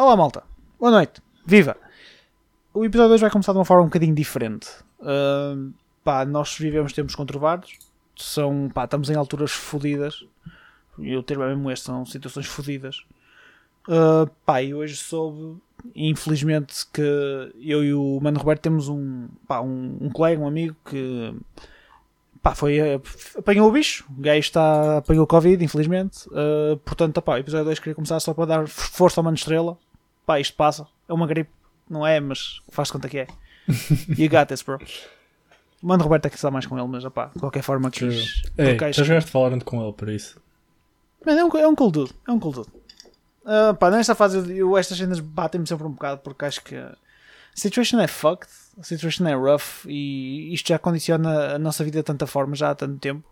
Olá malta, boa noite, viva! O episódio 2 vai começar de uma forma um bocadinho diferente. Uh, pá, nós vivemos tempos conturbados, são, pá, estamos em alturas fodidas, e o termo é mesmo este, são situações fodidas. Uh, pá, e hoje soube, infelizmente, que eu e o Mano Roberto temos um, pá, um, um colega, um amigo que pá, foi, eh, apanhou o bicho, o gajo está, apanhou o Covid, infelizmente. Uh, portanto, pá, o episódio 2 queria começar só para dar força ao Mano Estrela. Pá, isto passa, é uma gripe, não é, mas faz conta que é. You got this, bro. O Mano Roberto que está mais com ele, mas pá, de qualquer forma quis. Ei, já jogaste falando com ele por isso. É um, é um coldudo, é um coldudo. Ah, pá, nesta fase eu, estas cenas batem-me sempre um bocado porque acho que a situation é fucked, a situation é rough e isto já condiciona a nossa vida de tanta forma já há tanto tempo.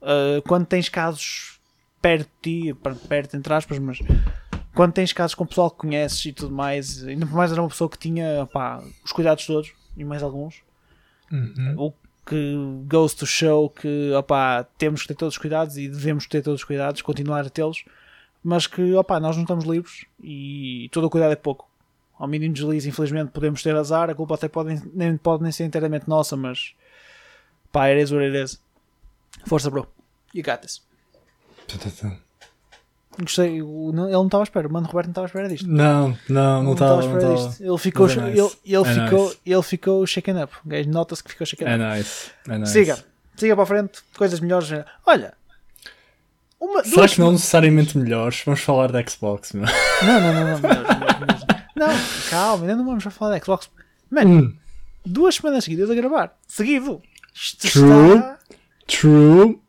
Ah, quando tens casos perto de ti, per- perto entre aspas, mas quando tens casos com pessoal que conheces e tudo mais, ainda por mais era uma pessoa que tinha pá, os cuidados todos e mais alguns, Uhum. o que goes to show que opá, temos que ter todos os cuidados e devemos ter todos os cuidados, continuar a tê-los, mas que opá, nós não estamos livres e todo o cuidado é pouco. Ao mínimo deslize, infelizmente, podemos ter azar, a culpa até pode, nem, pode nem ser inteiramente nossa, mas pá, it is what it is. Força, bro. You got this. Gostei, ele não estava à espera, o Mano Roberto não estava à espera disto. Não, não, não estava. Ele ficou, é nice. ele, ele É ficou, nice. ele ficou shaken up. Nota-se que ficou shaken up. É nice. É nice. Siga, siga para a frente, coisas melhores. Olha, uma, Será duas que não necessariamente melhores? Vamos falar da Xbox, meu. Não, não, não, não, melhores. Não, calma, ainda não vamos falar da Xbox. Mano, Hum, duas semanas seguidas a gravar, seguido. Isto True. está, true.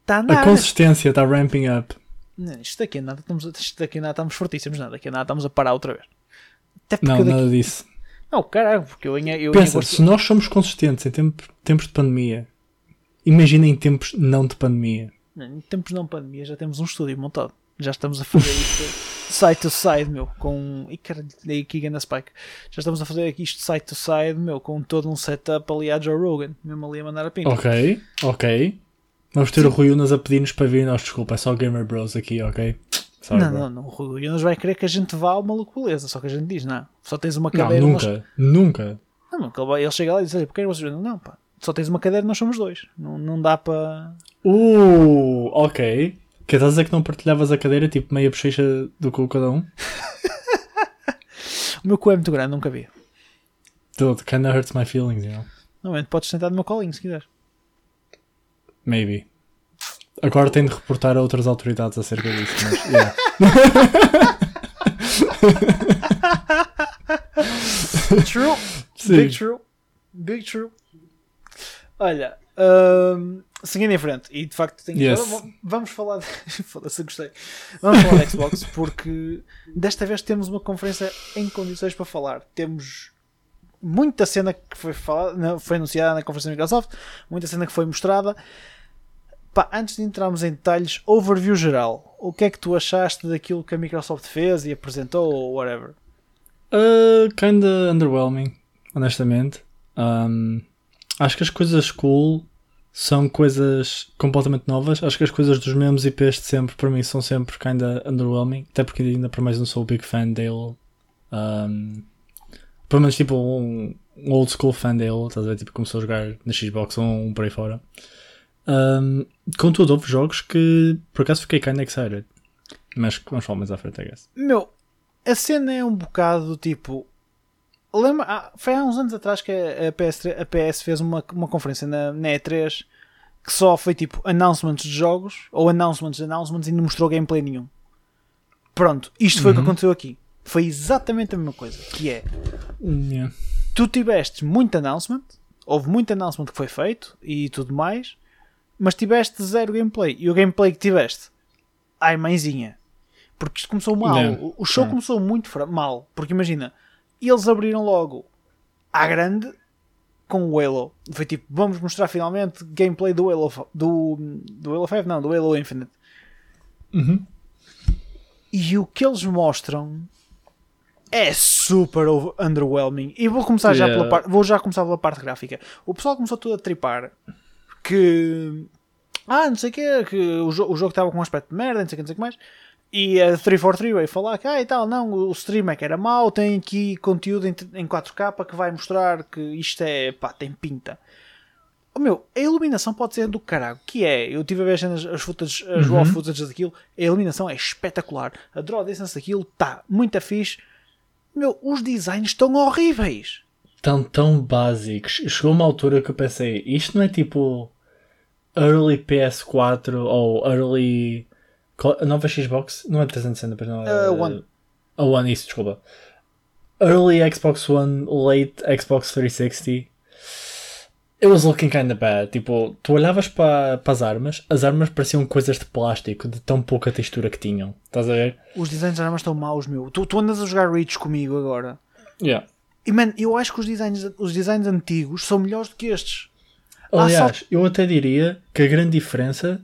está a andar. consistência está ramping up. Não, isto daqui a nada, estamos, isto daqui nada estamos fortíssimos, nada, daqui a nada estamos a parar outra vez. Até porque Não, eu daqui... nada disso. Não, caralho, porque eu eu Pensa, agosto- se nós somos consistentes em tempo- tempos de pandemia, imagina em tempos não de pandemia. Em tempos não pandemia já temos um estúdio montado. Já estamos a fazer isto side to side, meu, com. E caralho, aqui na Spike. Já estamos a fazer aqui isto side to side, meu, com todo um setup ali a Joe Rogan, mesmo ali a mandar a pinta. Ok, ok. Vamos ter o Rui Unas a pedir-nos para vir. Nós, desculpa, é só Gamer Bros aqui, ok? Sorry, não, bro. não, não, o Rui Jonas vai querer que a gente vá ao maluco beleza, só que a gente diz, não, só tens uma Não, cadeira. nós- nunca, nunca. Não, que ele, chega lá e diz, olha, porque é que vocês Não, pá, só tens uma cadeira, nós somos dois. Não, não dá para. Uh, ok. Que estás a dizer que não partilhavas a cadeira, tipo meia bochecha do cu cada um? O meu cu é muito grande, nunca vi. Dude, kinda hurts my feelings, you know? Não, podes sentar no meu colinho se quiseres. Maybe. Agora tenho de reportar a outras autoridades acerca disso, mas yeah. True. Sim. Big true. Big true. Olha, hum, seguindo em frente, e de facto tenho Yes. agora v- vamos falar de... Foda-se, gostei. Vamos falar da Xbox porque desta vez temos uma conferência em condições para falar. Temos muita cena que foi, falada, foi anunciada na conferência da Microsoft, muita cena que foi mostrada. Pá, antes de entrarmos em detalhes, overview geral. O que é que tu achaste daquilo que a Microsoft fez e apresentou ou whatever? Uh, kinda underwhelming, honestamente. Um, acho que as coisas cool são coisas completamente novas. Acho que as coisas dos mesmos IPs de sempre, para mim, são sempre kinda underwhelming. Até porque ainda por mais não sou big fan dele. Um, pelo menos tipo um old school fan dele, estás a ver? Tipo, começou a jogar na Xbox ou um por aí fora. Um, contudo, houve jogos que por acaso fiquei kinda excited. Mas vamos falar mais à frente, I guess. Meu, a cena é um bocado tipo. Lembra, ah, foi há uns anos atrás que a, PS3 a PS fez uma, uma conferência na, na E3 que só foi tipo announcements de jogos ou announcements de announcements e não mostrou gameplay nenhum. Pronto, isto foi o que Uhum. aconteceu aqui. Foi exatamente a mesma coisa. Que é, Yeah. tu tiveste muito announcement, houve muito announcement que foi feito e tudo mais, mas tiveste zero gameplay. E o gameplay que tiveste, ai mãezinha. Porque isto começou mal. Não. O, show Não. começou muito mal. Porque imagina, eles abriram logo à grande com o Halo. Foi tipo, vamos mostrar finalmente gameplay do Halo, do, do Halo 5, não, do Halo Infinite. Uhum. E o que eles mostram é super underwhelming. E vou começar já Yeah. pela parte, vou já começar pela parte gráfica. O pessoal começou tudo a tripar que ah, não sei o que, que o, jo- o jogo estava com um aspecto de merda, não sei o que, não sei o que mais. E a 343 veio falar que, ah, e tal, não, o stream é que era mau, tem aqui conteúdo em, em 4K que vai mostrar que isto é, pá, tem pinta. Oh, meu, a iluminação pode ser do caralho, que é, eu tive a ver as, as, footage, as raw footage daquilo, a iluminação é espetacular, a draw distance daquilo está muito fixe. Meu, os designs estão horríveis. Estão tão básicos. Chegou uma altura que eu pensei, isto não é tipo early PS4 ou early a nova Xbox? Não é 360, mas não é. Uh, One. A One, isso, desculpa. Early Xbox One, late Xbox 360. It was looking kinda bad. Tipo, tu olhavas para as armas, as armas pareciam coisas de plástico, de tão pouca textura que tinham. Estás a ver? Os designs das armas estão maus, meu. Tu, tu andas a jogar Reach comigo agora. Yeah. E man, eu acho que os designs, os designs antigos são melhores do que estes. Aliás, só... eu até diria que a grande diferença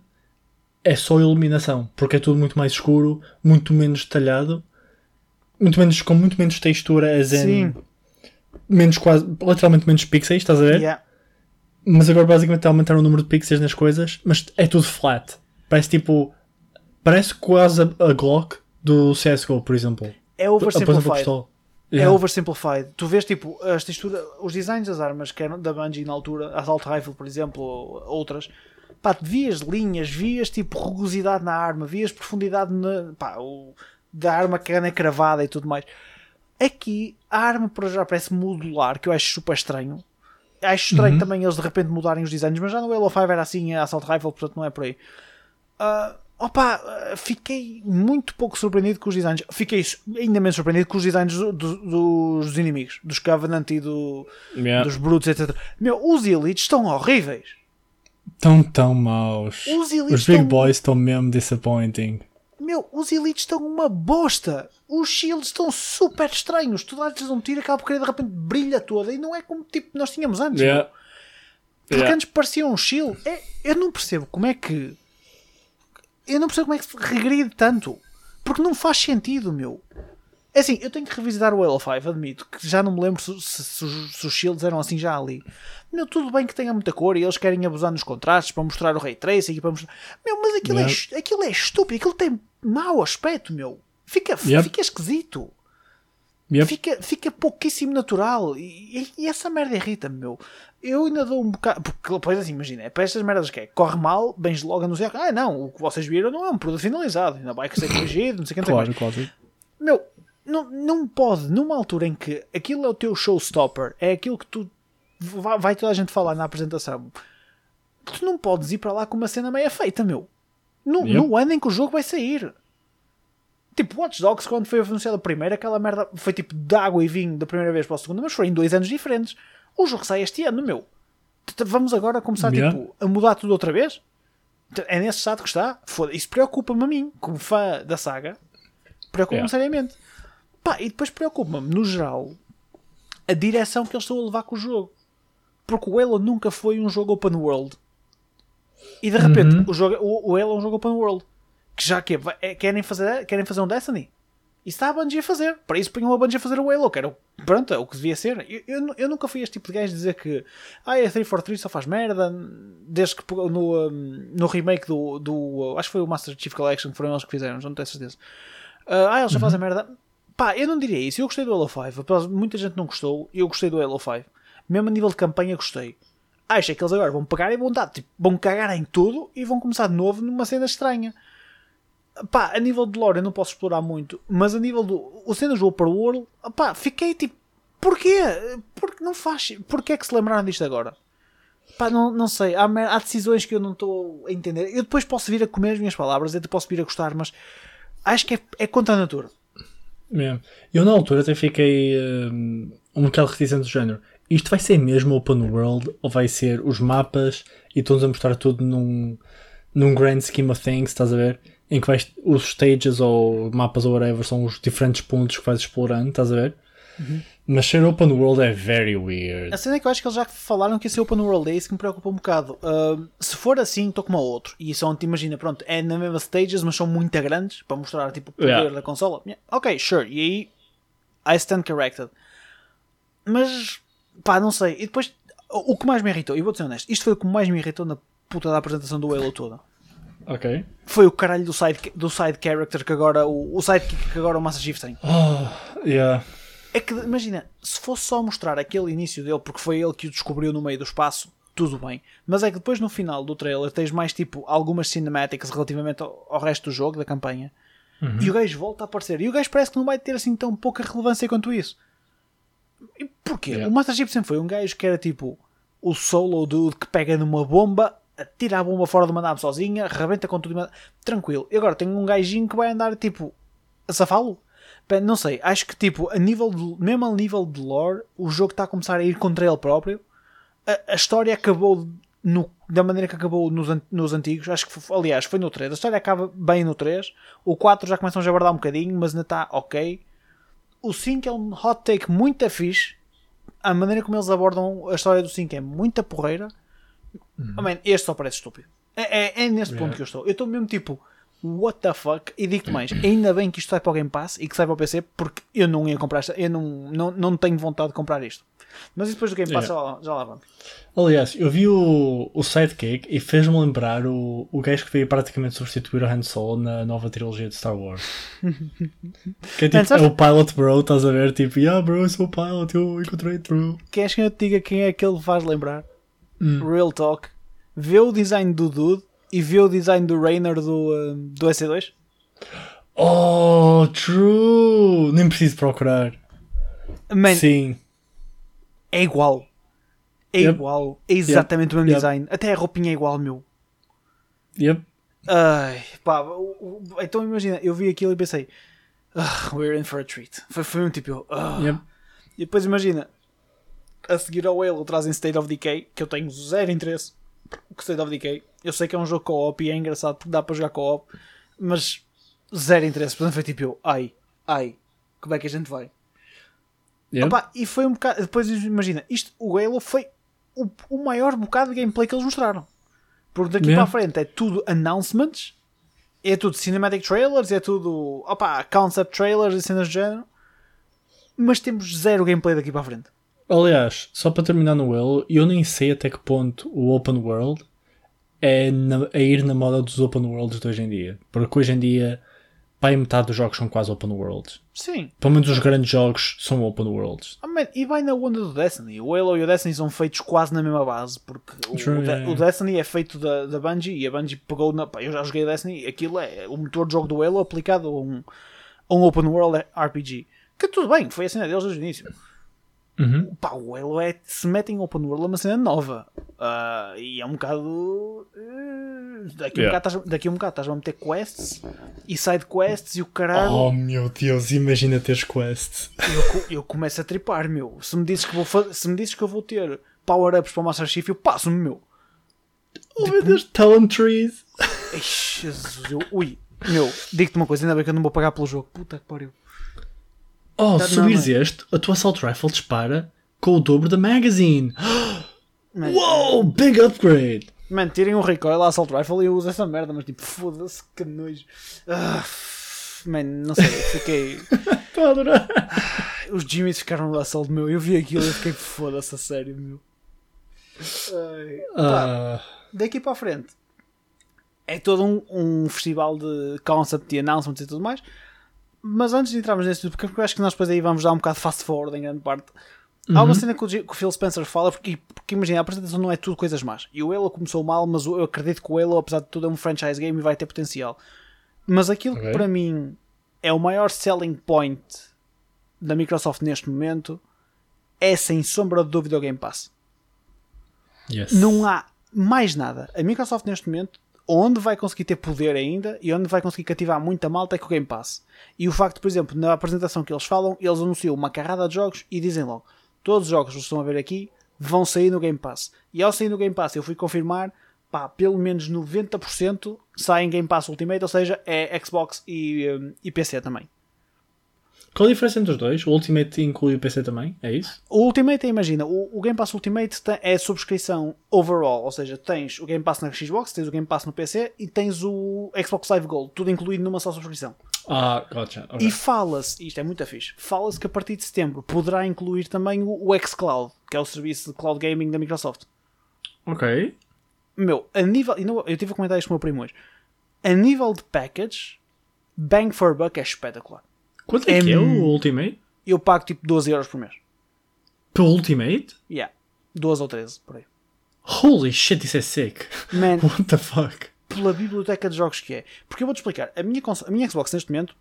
é só iluminação, porque é tudo muito mais escuro, muito menos detalhado, muito menos, com muito menos textura, as em menos quase, literalmente menos pixels, estás a ver? Yeah. Mas agora basicamente aumentar o número de pixels nas coisas, mas é tudo flat. Parece tipo, parece quase a, a Glock do CSGO, por exemplo. É oversimplified. É yeah. É oversimplified. Tu vês tipo as texturas, os designs das armas que eram da Bungie na altura, Assault Rifle, por exemplo, ou outras, pá, vias linhas, vias tipo rugosidade na arma, vias profundidade na, pá, o, da arma que é cravada e tudo mais. Aqui a arma por já parece modular, que eu acho super estranho. Acho estranho uhum. também eles de repente mudarem os designs, mas já no Halo 5 era assim, a Assault Rifle, portanto não é por aí. Uh, opa, fiquei muito pouco surpreendido com os designs. Fiquei ainda menos surpreendido com os designs do, do, dos inimigos, dos Covenant e do, yeah. dos Brutes, etc. Meu, os Elites estão horríveis. Tão tão maus. Os, os Big Boys estão mesmo disappointing. Meu, os Elites estão uma bosta. Os Shields estão super estranhos. Tu dás-lhes um tiro, acaba por querer de repente brilha toda. E não é como tipo nós tínhamos antes. Yeah. Porque yeah. antes parecia um shield. É, eu não percebo como é que. Eu não percebo como é que se regride tanto. Porque não faz sentido, meu. É assim, eu tenho que revisitar o Halo 5, admito, que já não me lembro se, se, se, se os shields eram assim já ali. Meu, tudo bem que tenha muita cor e eles querem abusar nos contrastes para mostrar o Ray Tracing e para mostrar... Meu, mas aquilo, é yeah. é, aquilo é estúpido, aquilo tem mau aspecto, meu. Fica, yep. fica esquisito. Yep. Fica, fica pouquíssimo natural. E, e, essa merda irrita-me, meu. Eu ainda dou um bocado. Porque depois assim, imagina, é para estas merdas que é. Corre mal, bens logo anunciar. Ah, não, o que vocês viram não é um produto finalizado. Ainda vai que ser corrigido, não sei o que. Claro, claro. Meu, não, não pode, numa altura em que aquilo é o teu showstopper, é aquilo que tu vai, vai toda a gente falar na apresentação, tu não podes ir para lá com uma cena meia feita, meu. No, yep. no ano em que o jogo vai sair. Tipo, Watch Dogs, quando foi anunciado a primeira, aquela merda foi tipo de água e vinho da primeira vez para a segunda, mas foi em dois anos diferentes. O jogo sai este ano, meu. Vamos agora começar yeah. tipo, a mudar tudo outra vez? É nesse estado que está? Foda Isso preocupa-me a mim, como fã da saga. Preocupa-me yeah. seriamente. Pá, e depois preocupa-me, no geral, a direção que eles estão a levar com o jogo. Porque o Halo nunca foi um jogo open world. E de repente, uhum. o, jogo, o, o Halo é um jogo open world. Que já que é, querem, fazer, querem fazer um Destiny. Isso está a Bungie a fazer. Para isso punham a Bungie a fazer o Halo, que era pronto, é o que devia ser. Eu, eu, eu, nunca fui este tipo de gajo dizer que ah, a 343 só faz merda. Desde que no, no remake do, do. Acho que foi o Master Chief Collection, foram eles que fizeram, não tenho certeza. Uh, ah, eles já uhum. fazem merda. Pá, eu não diria isso. Eu gostei do Halo 5. Muita gente não gostou. Eu gostei do Halo 5. Mesmo a nível de campanha, gostei. Acho que eles agora vão pegar e vão dar, tipo, vão cagar em tudo e vão começar de novo numa cena estranha. Pá, a nível de lore eu não posso explorar muito, mas a nível do. O cenas do World, pá, fiquei tipo. Porquê? Porque não faz. Porquê é que se lembraram disto agora? Pá, não, não sei. Há, há decisões que eu não estou a entender. Eu depois posso vir a comer as minhas palavras, eu posso vir a gostar, mas acho que é, é contra a natura. Eu na altura até fiquei um, um bocado reticente do género. Isto vai ser mesmo open world ou vai ser os mapas e estão-nos a mostrar tudo num, num grand scheme of things, estás a ver? Em que vais, os stages ou mapas ou whatever são os diferentes pontos que vais explorando, estás a ver? Uhum. Mas ser open world é very weird. A cena é que eu acho que eles já falaram que esse open world é isso que me preocupa um bocado. Uh, se for assim, estou como a outro. E só te imagina, pronto, é na mesma stages, mas são muito grandes para mostrar tipo, o poder yeah. da consola. Yeah. Ok, sure. E aí, I stand corrected. Mas, pá, não sei. E depois, o que mais me irritou, e vou ser honesto, isto foi o que mais me irritou na puta da apresentação do Halo toda. Ok. Foi o caralho do side, do side character que agora o, o sidekick que agora o Master Chief tem. Oh, yeah. É que, imagina, se fosse só mostrar aquele início dele, porque foi ele que o descobriu no meio do espaço, tudo bem. Mas é que depois no final do trailer tens mais tipo algumas cinemáticas relativamente ao, ao resto do jogo, da campanha, e o gajo volta a aparecer. E o gajo parece que não vai ter assim tão pouca relevância quanto isso. E porquê? Yeah. O Master Chief sempre foi um gajo que era tipo o solo dude que pega numa bomba, atira a bomba fora uma nave sozinha, rebenta com tudo. Tranquilo. E agora tem um gajinho que vai andar tipo a safá-lo. Não sei, acho que tipo, a nível de, mesmo a nível de lore, o jogo está a começar a ir contra ele próprio. A, a história acabou no- da maneira que acabou nos, nos antigos. Acho que, aliás, foi no 3. A história acaba bem no 3. O 4 já começam a jabardar um bocadinho, mas ainda está ok. O 5 é um hot take muito fixe. A maneira como eles abordam a história do 5 é muita porreira. Oh, man, este só parece estúpido. É, é, é nesse ponto Yeah. que eu estou. Eu estou mesmo tipo, what the fuck? E digo-te mais, ainda bem que isto sai para o Game Pass e que sai para o PC, porque eu não ia comprar esta, eu não, não, não tenho vontade de comprar isto. Mas isso depois do Game Pass já, lá- já lá vamos. Aliás, eu vi o, o Sidekick e fez-me lembrar o, o gajo que veio praticamente substituir o Han Solo na nova trilogia de Star Wars. que é tipo, é o Pilot Bro, estás a ver? Tipo, yeah bro, eu sou o Pilot, eu encontrei True. Queres que eu te diga quem é que ele faz lembrar? Hum. Real Talk. Vê o design do Dude e vê o design do Rainer do, uh, do SC2. Oh, true! Nem preciso procurar. Man, Sim. é igual. É Yep. igual. É exatamente o mesmo Yep. design. Até a roupinha é igual, meu. Yep. Ai, pá, então imagina, eu vi aquilo e pensei, "Ah, we're in for a treat. Foi, foi um tipo. Yep. e depois imagina, a seguir ao Halo trazem State of Decay, que eu tenho zero interesse com State of Decay. Eu sei que é um jogo co-op e é engraçado porque dá para jogar co-op, mas zero interesse. Portanto, foi tipo, eu, ai, ai, como é que a gente vai? Yep. Opa, e foi um bocado. Depois imagina, isto, o Halo foi o, o maior bocado de gameplay que eles mostraram. Porque daqui Yeah. para a frente é tudo announcements, é tudo cinematic trailers, é tudo opa, concept trailers e cenas do género. Mas temos zero gameplay daqui para a frente. Aliás, só para terminar no Halo, eu nem sei até que ponto o Open World é na- a ir na moda dos Open Worlds de hoje em dia. Porque hoje em dia, pai metade dos jogos são quase Open Worlds. Sim. Pelo menos os grandes jogos são Open Worlds. Oh, man, e vai na onda do Destiny. O Halo e o Destiny são feitos quase na mesma base. Porque o, True, o, De- yeah, o. Destiny é feito da, da Bungie e a Bungie pegou na. pá, eu já joguei Destiny. Aquilo é o motor de jogo do Halo aplicado a um, a um Open World RPG. Que tudo bem, foi a cena deles desde o início. Uhum. Pá, o Halo é. Se mete em Open World é uma cena nova. Ah, e é um bocado. eh, daqui, um Yeah. bocado estás, daqui a um bocado estás a meter quests e side quests e o caralho. Oh meu Deus, imagina teres quests. Eu, eu começo a tripar, meu. Se me dizes que vou, se me dizes que eu vou ter power-ups para o Master Chief, eu passo-me, meu. Oh meu Deus, talent trees. Ai, Jesus, eu, ui, meu, digo-te uma coisa, ainda bem que eu não vou pagar pelo jogo. Puta que pariu. Oh, Tá se subires este, a tua Assault Rifle dispara com o dobro da magazine. Man, Uou, big upgrade. man, tirem um recoil à Assault Rifle e eu uso essa merda, mas tipo, foda-se, que nojo. Ah, man, não sei, fiquei. Estou a adorar. Os Jimmys ficaram no assalto, meu. Eu vi aquilo e fiquei, foda-se, a sério, meu. Ai, pá, Ah, daqui para a frente é todo um, um festival de concept e announcements e tudo mais. Mas antes de entrarmos nesse, porque eu acho que nós depois aí vamos dar um bocado de fast forward em grande parte. Há uma cena que o, que Phil Spencer fala, porque, porque imagina, a apresentação não é tudo coisas más. E o Halo começou mal, mas eu acredito que o Halo, apesar de tudo, é um franchise game e vai ter potencial. Mas aquilo que Ok. para mim é o maior selling point da Microsoft neste momento é sem sombra de dúvida o Game Pass. yes. Não há mais nada. A Microsoft neste momento, onde vai conseguir ter poder ainda e onde vai conseguir cativar muita malta é com o Game Pass. E o facto, por exemplo, na apresentação que eles falam, eles anunciam uma carrada de jogos e dizem logo: todos os jogos que estão a ver aqui vão sair no Game Pass. E ao sair no Game Pass, eu fui confirmar, pá, pelo menos 90% saem Game Pass Ultimate, ou seja, é Xbox e, hum, e PC também. Qual a diferença entre os dois? O Ultimate inclui o PC também? É isso? O Ultimate, imagina, o, o Game Pass Ultimate tem- é subscrição overall, ou seja, tens o Game Pass na Xbox, tens o Game Pass no PC e tens o Xbox Live Gold, tudo incluído numa só subscrição. Ah, gotcha. ok. E fala-se, isto é muito fixe, fala-se que a partir de setembro poderá incluir também o, o xCloud, que é o serviço de cloud gaming da Microsoft. Ok. Meu, a nível. Eu tive a comentar isto com o meu primo hoje. a nível de package, bang for buck é espetacular. Quanto é, É que é o Ultimate? Eu pago tipo 12 euros por mês. Para o Ultimate? Yeah. 12 ou 13, por aí. Holy shit, isso é sick. Man, What the fuck? pela biblioteca de jogos que é. Porque eu vou-te explicar. A minha, a minha Xbox neste momento.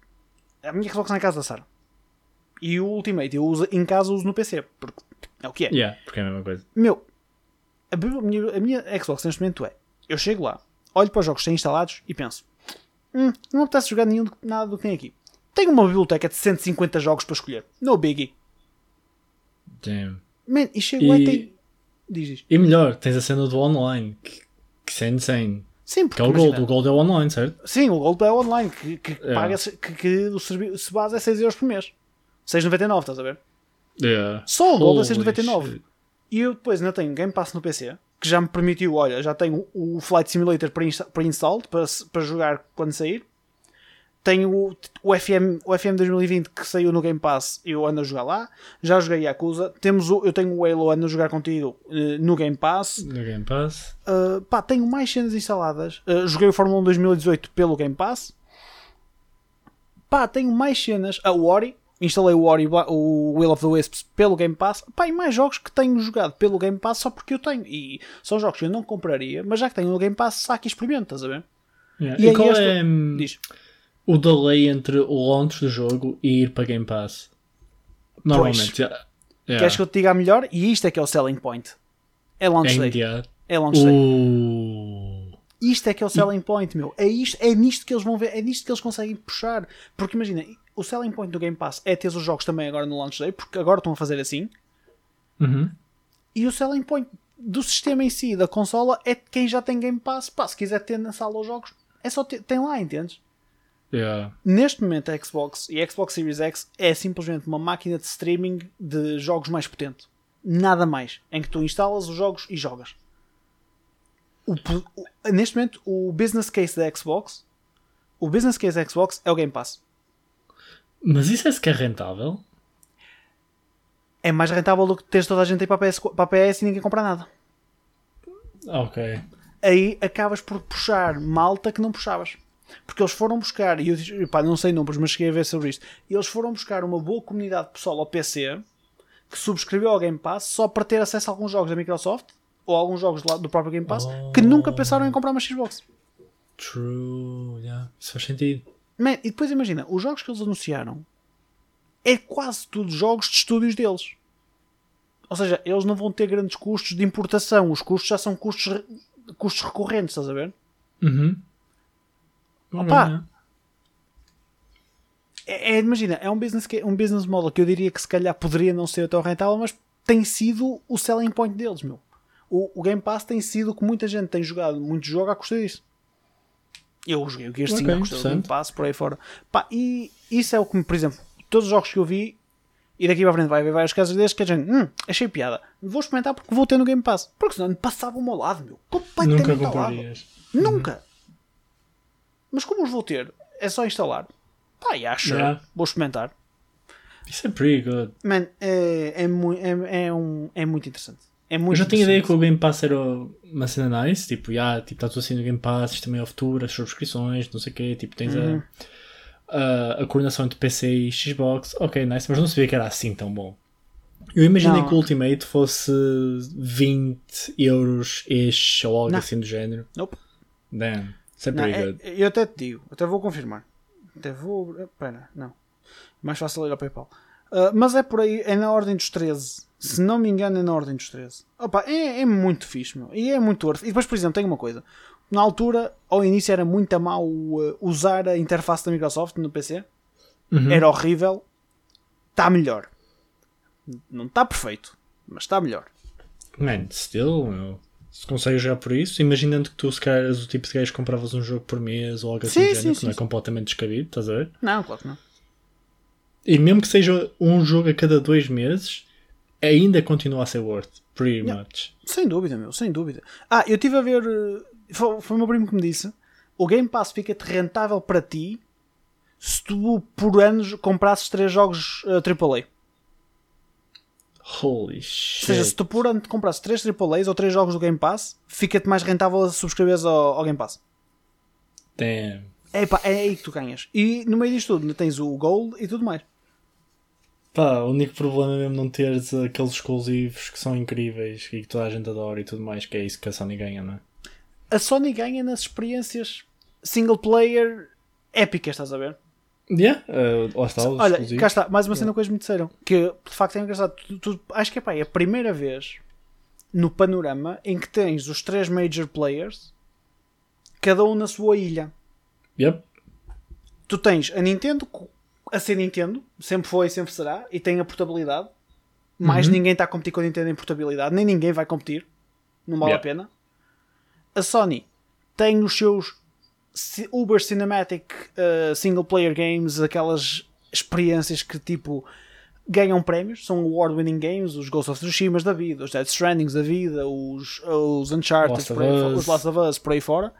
A minha Xbox em casa da Sara. E o Ultimate eu uso em casa uso no PC. Porque é o que é. Yeah, porque é a mesma coisa. Meu, a, minha, a minha Xbox neste momento é. Eu chego lá, olho para os jogos que têm instalados e penso: hum, não me apetece jogar nenhum, nada do que tem aqui. Tenho uma biblioteca de 150 jogos para escolher. No biggie. Damn. Man, e chego e tem. Diz, diz. E melhor, tens a cena do online, que, que isso é insane. Sim, Que porque é o imagina- Gold. O Gold é online, certo? Sim, o Gold é online, que, que, É. paga, que, que o serviço base é 6€ por mês. 6,99, estás a ver? Yeah. Só o Gold é Holy 6,99. shit. E eu depois ainda tenho Game Pass no PC, que já me permitiu, olha, já tenho o Flight Simulator pre-insta- pre-installed para, para jogar quando sair. Tenho o, o, FM, o FM 2020 que saiu no Game Pass e eu ando a jogar lá. Já joguei Yakuza. Temos o, eu tenho o Halo, ando a jogar contigo eh, no Game Pass. No Game Pass. Uh, pá, tenho mais cenas instaladas. Uh, joguei o Fórmula 1 2018 pelo Game Pass. Pá, tenho mais cenas. A Ori. Instalei o Ori, o Will of the Wisps pelo Game Pass. Pá, e mais jogos que tenho jogado pelo Game Pass só porque eu tenho. E são jogos que eu não compraria, mas já que tenho no Game Pass, saque e experimento, estás a ver? Yeah. E E, qual esta- é hum, Diz. O delay entre o launch do jogo e ir para Game Pass? Normalmente. yeah. Yeah. Queres que eu te diga a melhor? E isto é que é o selling point. É É launch day. imediato. É launch day. Uh, Isto é que é o selling point, meu. É, isto, é nisto que eles vão ver, é nisto que eles conseguem puxar. Porque imagina, o selling point do Game Pass é ter os jogos também agora no launch day, porque agora estão a fazer assim. uhum. E o selling point do sistema em si, da consola, é quem já tem Game Pass. Pá, se quiser ter na sala os jogos, é só ter, tem lá, entendes? Yeah. Neste momento a Xbox e a Xbox Series X é simplesmente uma máquina de streaming de jogos mais potente. Nada mais. Em que tu instalas os jogos e jogas. O o- neste momento, o business case da Xbox, o business case da Xbox é o Game Pass. Mas isso é sequer rentável? É mais rentável do que teres toda a gente aí para a PS, para a PS e ninguém comprar nada. Ok. Aí acabas por puxar malta que não puxavas. Porque eles foram buscar, e eu disse- pá, não sei números, mas cheguei a ver sobre isto. Eles foram buscar uma boa comunidade de pessoal ao PC que subscreveu ao Game Pass só para ter acesso a alguns jogos da Microsoft ou a alguns jogos do próprio Game Pass que nunca pensaram em comprar uma Xbox. True. Yeah. Isso faz sentido. Man, e depois imagina, os jogos que eles anunciaram é quase tudo jogos de estúdios deles. Ou seja, eles não vão ter grandes custos de importação. Os custos já são custos, custos recorrentes, estás a ver? Uhum. Opa! Yeah. É, é, imagina, é um business, que, um business model que eu diria que se calhar poderia não ser tão rentável, mas tem sido o selling point deles, meu. O, o Game Pass tem sido que muita gente tem jogado muito jogo à custa disso. Eu joguei o Gears 5 Ok, à custa do Game. Pass, por aí fora. Pá, e isso é o que, por exemplo, todos os jogos que eu vi, e daqui para frente vai haver vários casos destes que a gente, hum, achei piada. Vou experimentar porque vou ter no Game Pass. Porque senão me passava ao meu lado, meu. Completamente Nunca comprarias. Nunca. Mas como os vou ter, é só instalar. Pá, yeah, sure. Yeah. Vou experimentar. Isso é pretty good. Man, é, é, é, é, um, é muito interessante. É Eu muito já tinha ideia que o Game Pass era uma cena nice, tipo, já, tipo, está tudo assim no Game Pass, isto também é o futuro, as subscrições, não sei o quê, tipo, tens Uhum. a, a, a coordenação entre PC e Xbox, ok, nice, mas não sabia que era assim tão bom. Eu imaginei Não. que o Ultimate fosse 20 euros ish ou algo Não. assim do género. Nope. Damn, é Não, é- good. eu até te digo, até vou confirmar. Até vou. Espera, não. Mais fácil ir ao PayPal. Ah, mas é por aí, é na ordem dos 13. Se não me engano, é na ordem dos 13. Opa, é, é muito fixe, meu. E é muito worth. E depois, por exemplo, tem uma coisa. Na altura, ao início, era muito a mal uh, usar a interface da Microsoft no PC. Uhum. Era horrível. Está melhor. Não está perfeito, mas está melhor. Man, still, meu. Se consegues jogar por isso, imaginando que tu se calhar o tipo de gajo que compravas um jogo por mês ou algo assim Sim, género, sim, que sim, não é completamente descabido, estás a ver? Não, claro que não. E mesmo que seja um jogo a cada dois meses, ainda continua a ser worth, pretty much. Sem dúvida, meu, sem dúvida. Ah, eu estive a ver. eh, Foi, foi o meu primo que me disse: o Game Pass fica-te rentável para ti se tu por anos comprasses 3 jogos eh, AAA. Holy Ou shit. seja, se tu por ano te comprasses 3 AAAs ou 3 jogos do Game Pass, fica-te mais rentável a subscreveres ao, ao Game Pass. Damn. É, pá, é aí que tu ganhas. E no meio disto tudo tens o Gold e tudo mais. Pá, o único problema é mesmo não teres aqueles exclusivos que são incríveis e que toda a gente adora e tudo mais, que é isso que a Sony ganha, não é? A Sony ganha nas experiências single player épicas, estás a ver? Yeah, uh, está, Olha, cá está, mais uma cena que hoje me disseram. Que de facto é engraçado. Tu- tu- acho que é, pá, é a primeira vez no panorama em que tens os três major players, cada um na sua ilha. Yep. Tu tens a Nintendo a ser Nintendo, sempre foi e sempre será, e tem a portabilidade. Mais Uhum. ninguém está a competir com a Nintendo em portabilidade, nem ninguém vai competir. Não vale Yeah. a pena. A Sony tem os seus Uber Cinematic uh, single player games, aquelas experiências que tipo ganham prémios, são award-winning games, os Ghost of Tsushima da vida, os Dead Strandings da vida, os, os Uncharted, Last aí os Last of Us, por aí fora.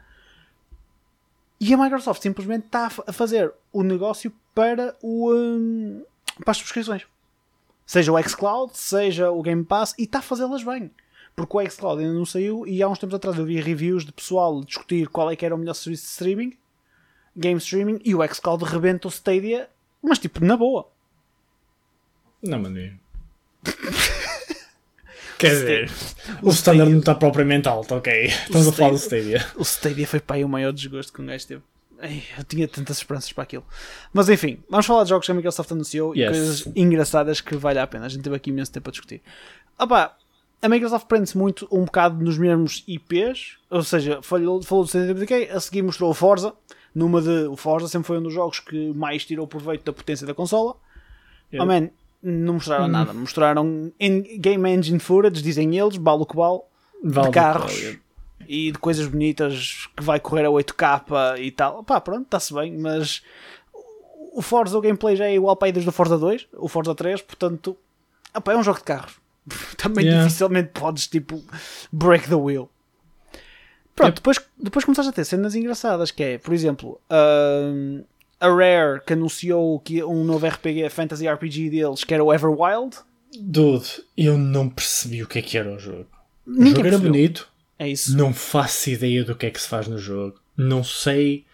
E a Microsoft simplesmente está a fa- a fazer o negócio para, o, hum, para as subscrições. Seja o xCloud, seja o Game Pass, e está a fazê-las bem. Porque o xCloud ainda não saiu e há uns tempos atrás eu vi reviews de pessoal discutir qual é que era o melhor serviço de streaming, game streaming, e o xCloud rebenta o Stadia, mas tipo, na boa. Não, mano. Quer dizer, o standard não está propriamente alto, ok. Estamos a falar do Stadia. O Stadia foi para aí o maior desgosto que um gajo teve. Ai, eu tinha tantas esperanças para aquilo. Mas enfim, vamos falar de jogos que a Microsoft anunciou e Yes. coisas engraçadas que vale a pena. A gente teve aqui imenso tempo a discutir. Opa, a Microsoft prende-se muito um bocado nos mesmos IPs, ou seja, falou, falou do State of Decay, a seguir mostrou o Forza, numa de. O Forza sempre foi um dos jogos que mais tirou proveito da potência da consola. Yeah. Oh man, não mostraram Hum. nada. Mostraram Game Engine Footage, dizem eles, balo que Vale de carros que e de coisas bonitas que vai correr a 8K e tal. Pá, pronto, está-se bem, mas o Forza, o gameplay já é igual para aí desde o Forza 2, o Forza 3, portanto, opá, é um jogo de carros. Também Yeah. dificilmente podes, tipo, break the wheel. Pronto, Yep. depois, depois começaste a ter cenas engraçadas, que é, por exemplo, hum, a Rare que anunciou que um novo RPG, Fantasy RPG deles, que era o Everwild. Dude, eu não percebi o que é que era o jogo. O Ninguém jogo era percebeu. bonito, É isso. não faço ideia do que é que se faz no jogo. Não sei.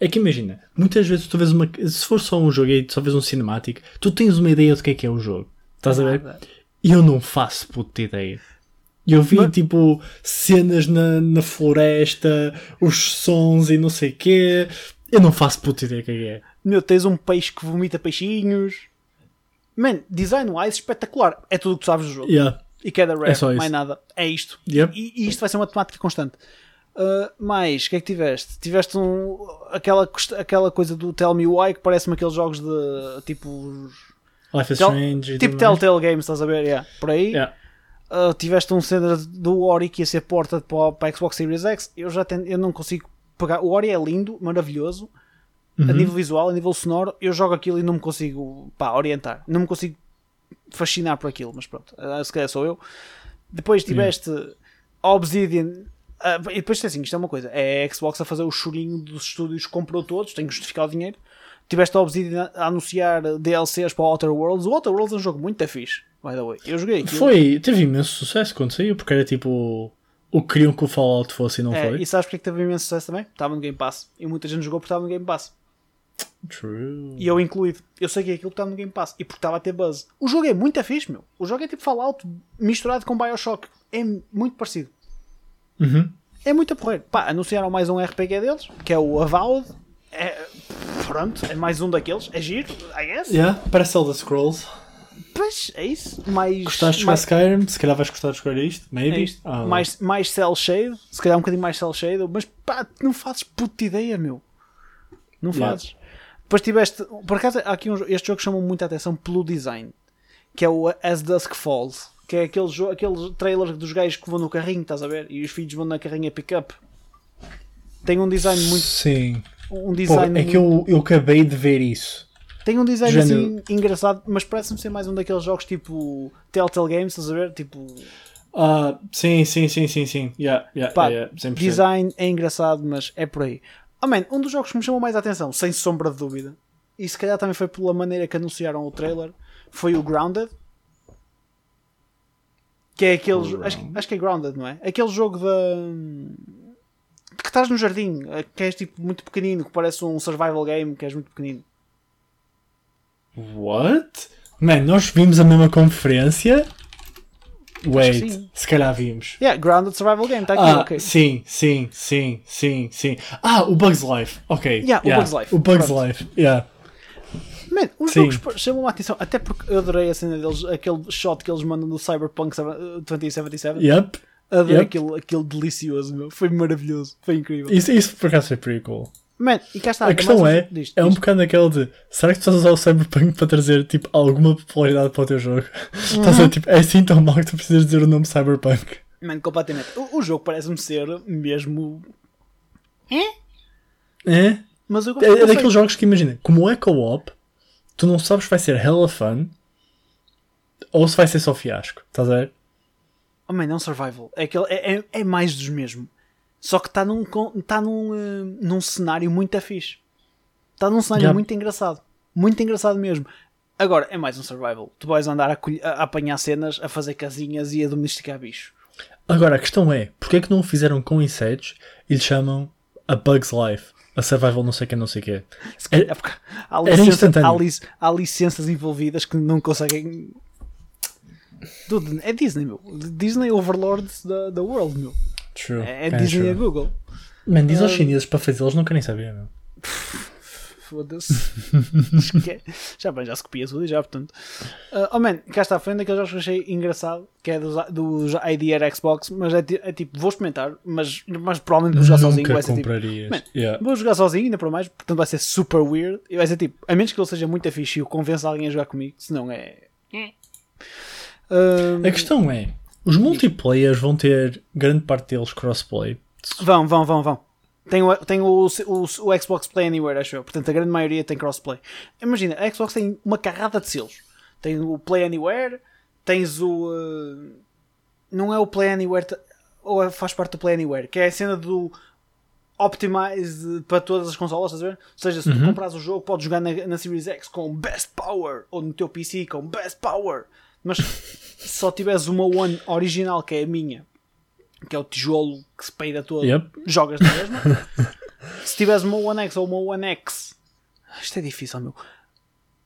É que imagina, muitas vezes tu vês uma. Se for só um jogo e só vês um cinematic, tu tens uma ideia do que é que é o jogo. Estás a ver? E eu não faço puta ideia. Eu vi Mas- tipo cenas na, na floresta, os sons e não sei o quê. Eu não faço puta ideia do que é que é. Meu, tens um peixe que vomita peixinhos. Man, design-wise espetacular. É tudo o que tu sabes do jogo. Yeah. E que é da Rare, É só isso. mais nada. É isto. Yep. E, e isto vai ser uma temática constante. Uh, mais, o que é que tiveste? Tiveste um, aquela, aquela coisa do Tell Me Why que parece-me aqueles jogos de tipo. Life is Tel- Strange tipo. Telltale Games, estás a ver? Yeah, por aí. Yeah. Uh, tiveste um cena do Ori que ia ser porta para, para a Xbox Series X. Eu já ten- eu não consigo pegar. O Ori é lindo, maravilhoso. Uhum. A nível visual, a nível sonoro, eu jogo aquilo e não me consigo pá, orientar. Não me consigo fascinar por aquilo, mas pronto, ah, se calhar sou eu. Depois tiveste Obsidian. ah, e depois assim, isto é uma coisa: é a Xbox a fazer o chorinho dos estúdios que comprou todos, tem que justificar o dinheiro. Tiveste a Obsidian a anunciar DLCs para o Outer Worlds. O Outer Worlds é um jogo muito fixe, by the way. Eu joguei aquilo. Foi, teve imenso sucesso quando saiu, porque era tipo o que queriam que o Fallout fosse e não É, foi. e sabes porque é que teve imenso sucesso também? Estava no Game Pass. E muita gente jogou porque estava no Game Pass. True. E eu incluído. Eu sei que é aquilo que está no Game Pass. E porque estava a ter buzz. O jogo é muito fixe, meu. O jogo é tipo Fallout misturado com Bioshock. É muito parecido. Uhum. É muito a porreiro. Pá, anunciaram mais um RPG deles, que é o Avowed. É, pronto, é mais um daqueles. É giro, I guess. Yeah, parece Elder Scrolls. Pois, é isso. Mais, Gostaste de mais, Skyrim? Se calhar vais gostar de jogar isto, maybe. é isto. Ah, mais, mais cel shade. Se calhar um bocadinho mais cel shade. Mas pá, não fazes puta ideia, meu. Não Yeah. fazes. Depois tiveste. Por acaso, há aqui um, este jogo chamou muita atenção pelo design. Que é o As Dusk Falls. Que é aquele, jo- aquele trailer dos gajos que vão no carrinho, estás a ver? E os filhos vão na carrinha pick-up. Tem um design muito. Sim. Um Pô, design é que eu, eu acabei de ver isso. Tem um design Género- assim engraçado, mas parece-me ser mais um daqueles jogos tipo Telltale Games, estás a ver? Tipo, Ah, sim, sim, sim, sim, sim. Yeah, yeah, Pá, yeah, 100%. design é engraçado, mas é por aí. Oh man, um dos jogos que me chamou mais a atenção, sem sombra de dúvida, e se calhar também foi pela maneira que anunciaram o trailer, foi o Grounded. Que é aquele. Acho, acho que é Grounded, não é? Aquele jogo da. Que estás no jardim, eh, que és tipo muito pequenino, que parece um survival game, que és muito pequenino. What? Man, nós vimos a mesma conferência? Wait, se calhar vimos. Yeah, Grounded Survival Game, está aqui, Ah, ok. sim, sim, sim, sim, sim. Ah, o Bugs Life. Ok. Yeah, o Bugs Life. O Bugs Pronto. Life, yeah. Man, os Sim. jogos chamam a atenção, até porque eu adorei a cena deles, aquele shot que eles mandam do Cyberpunk 7- 2077. Yep. Adorei Yep. aquilo, aquilo delicioso, meu. Foi maravilhoso, foi incrível. Isso, isso por acaso foi pretty cool. Man, e cá está. a questão é, diz, é um bocado aquele de será que tu estás a usar o Cyberpunk para trazer tipo alguma popularidade para o teu jogo? Estás a Uhum. tipo, é assim tão mal que tu precisas dizer o nome Cyberpunk. Man, completamente. O, o jogo parece-me ser mesmo. É? Mas eu É, é daqueles jogos que imagina, como é co-op, tu não sabes se vai ser hella fun ou se vai ser só fiasco. Estás a ver? Oh, man, é um survival. É, aquele, é, é, é mais dos mesmo. Só que está num, tá num, eh, num cenário muito fixe. Está num cenário muito engraçado. Muito engraçado mesmo. Agora, é mais um survival. Tu vais andar a, a- apanhar cenas, a fazer casinhas e a domesticar bichos. Agora, a questão é, porque é que não o fizeram com insetos e lhe chamam a Bug's Life? A Survival não sei que não sei quê. Se calhar, é porque há, licença- há lic- há licenças envolvidas que não conseguem. Dude, é Disney, meu. Disney Overlords da, da world, meu. True. É, é kinda Disney a true. Google. Man, diz aos Um, chineses para fazer, eles não querem saber, não. Foda-se. Esque- já bem, já se copia tudo e já, portanto. Uh, oh man, cá está, foi um daqueles jogos que eu achei engraçado, que é dos, dos ID Air Xbox, mas é, é tipo, vou experimentar, mas, mas provavelmente vou jogar sozinho, Nunca vai ser tipo. Man, Yeah. vou jogar sozinho, ainda para mais, portanto vai ser super weird, e vai ser tipo, a menos que ele seja muito fixe e eu convença alguém a jogar comigo, senão é... Uh, A questão é, os multiplayers vão ter grande parte deles crossplay. Vão, vão, vão, vão. Tem, o, tem o, o, o Xbox Play Anywhere, acho eu. Portanto, a grande maioria tem crossplay. Imagina, a Xbox tem uma carrada de selos. Tem o Play Anywhere, tens o. uh, não é o Play Anywhere, ou é- faz parte do Play Anywhere, que é a cena do Optimize para todas as consolas, estás a ver? Ou seja, se tu compras o jogo, podes jogar na, na Series X com Best Power, ou no teu PC com Best Power. Mas se só tiveres uma One original, que é a minha, que é o tijolo que se peida todo, Yep. jogas na mesma. se tiveres uma One X ou uma One X, isto é difícil, meu.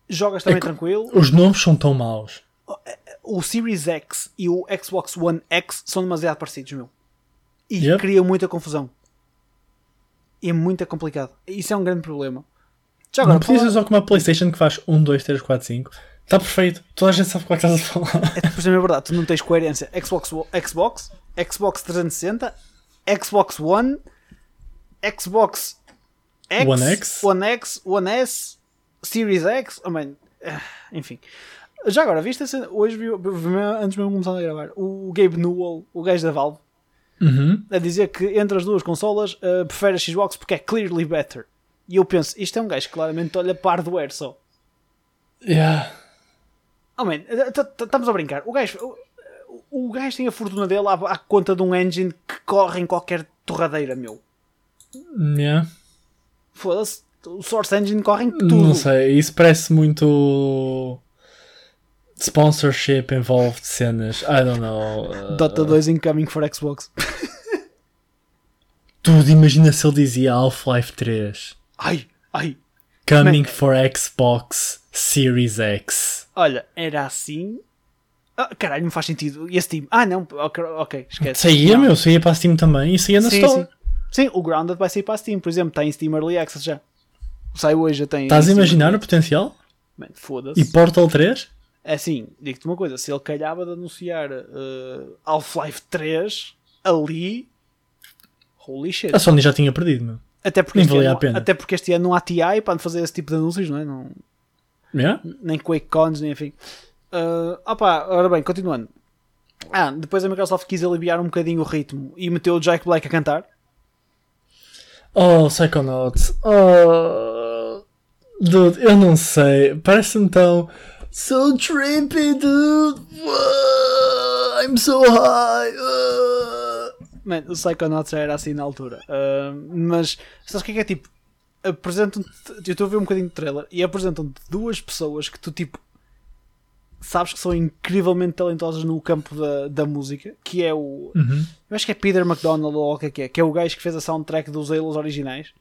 Jogas também É tranquilo. Os nomes são tão maus. O Series X e o Xbox One X são demasiado parecidos, meu. E Yep. cria muita confusão. E é muito complicado. Isso é um grande problema. Já agora, não precisas falar- usar como a Playstation que faz 1, 2, 3, 4, 5. Está perfeito. Toda a gente sabe qual é que estás a falar. É, por exemplo, é verdade, tu não tens coerência. Xbox, Xbox, Xbox 360, Xbox One, Xbox X, One X? One X, One S, Series X, oh, man, ah, enfim. Já agora, viste? Hoje, antes mesmo de começar a gravar, o Gabe Newell, o gajo da Valve, Uhum. a dizer que entre as duas consolas ah, prefere a Xbox porque é clearly better. E eu penso, isto é um gajo que claramente olha para hardware só. Yeah. Oh man, estamos a brincar. O gajo, o, o gajo tem a fortuna dele à, à conta de um engine que corre em qualquer torradeira, meu. Yeah. Foda-se, o Source Engine corre em tudo. Não sei, isso parece muito sponsorship involved cenas. I don't know. uh, Dota 2 incoming for Xbox. Tudo, imagina se ele dizia Half-Life 3. Ai, ai. Coming for Xbox Series X. Olha, era assim. Ah, caralho, não faz sentido. E esse time? Ah, não, ok, ok, esquece. Saía, Não. meu, saía para a Steam também e saía na Sim, Store. sim. Sim, o Grounded vai sair para a Steam, por exemplo, está em Steam Early Access já. Sai hoje, já tem. Estás a imaginar o potencial? Man, foda-se. E Portal 3? É assim, digo-te uma coisa: se ele calhava de anunciar uh, Half-Life 3 ali, holy shit. A Sony já tinha perdido, meu. Até porque, nem este valia ano, a pena. até porque este ano não há TI para fazer esse tipo de anúncios, não é? Não, Yeah? nem QuakeCons, nem enfim. Uh, opa, ora bem, continuando. Ah, depois a Microsoft quis aliviar um bocadinho o ritmo e meteu o Jack Black a cantar. Oh, Psychonauts. Oh. Dude, eu não sei. Parece-me tão. So trippy, dude. I'm so high. Uh. Man, o Psychonauts já era assim na altura. Uh, mas, sabes o que é que é tipo? Apresentam-te. Eu estou a ver um bocadinho de trailer e apresentam-te duas pessoas que tu tipo. sabes que são incrivelmente talentosos no campo da, da música, que é o. Uhum. Eu acho que é Peter McDonald ou o que é que é, que é o gajo que fez a soundtrack dos Halos originais.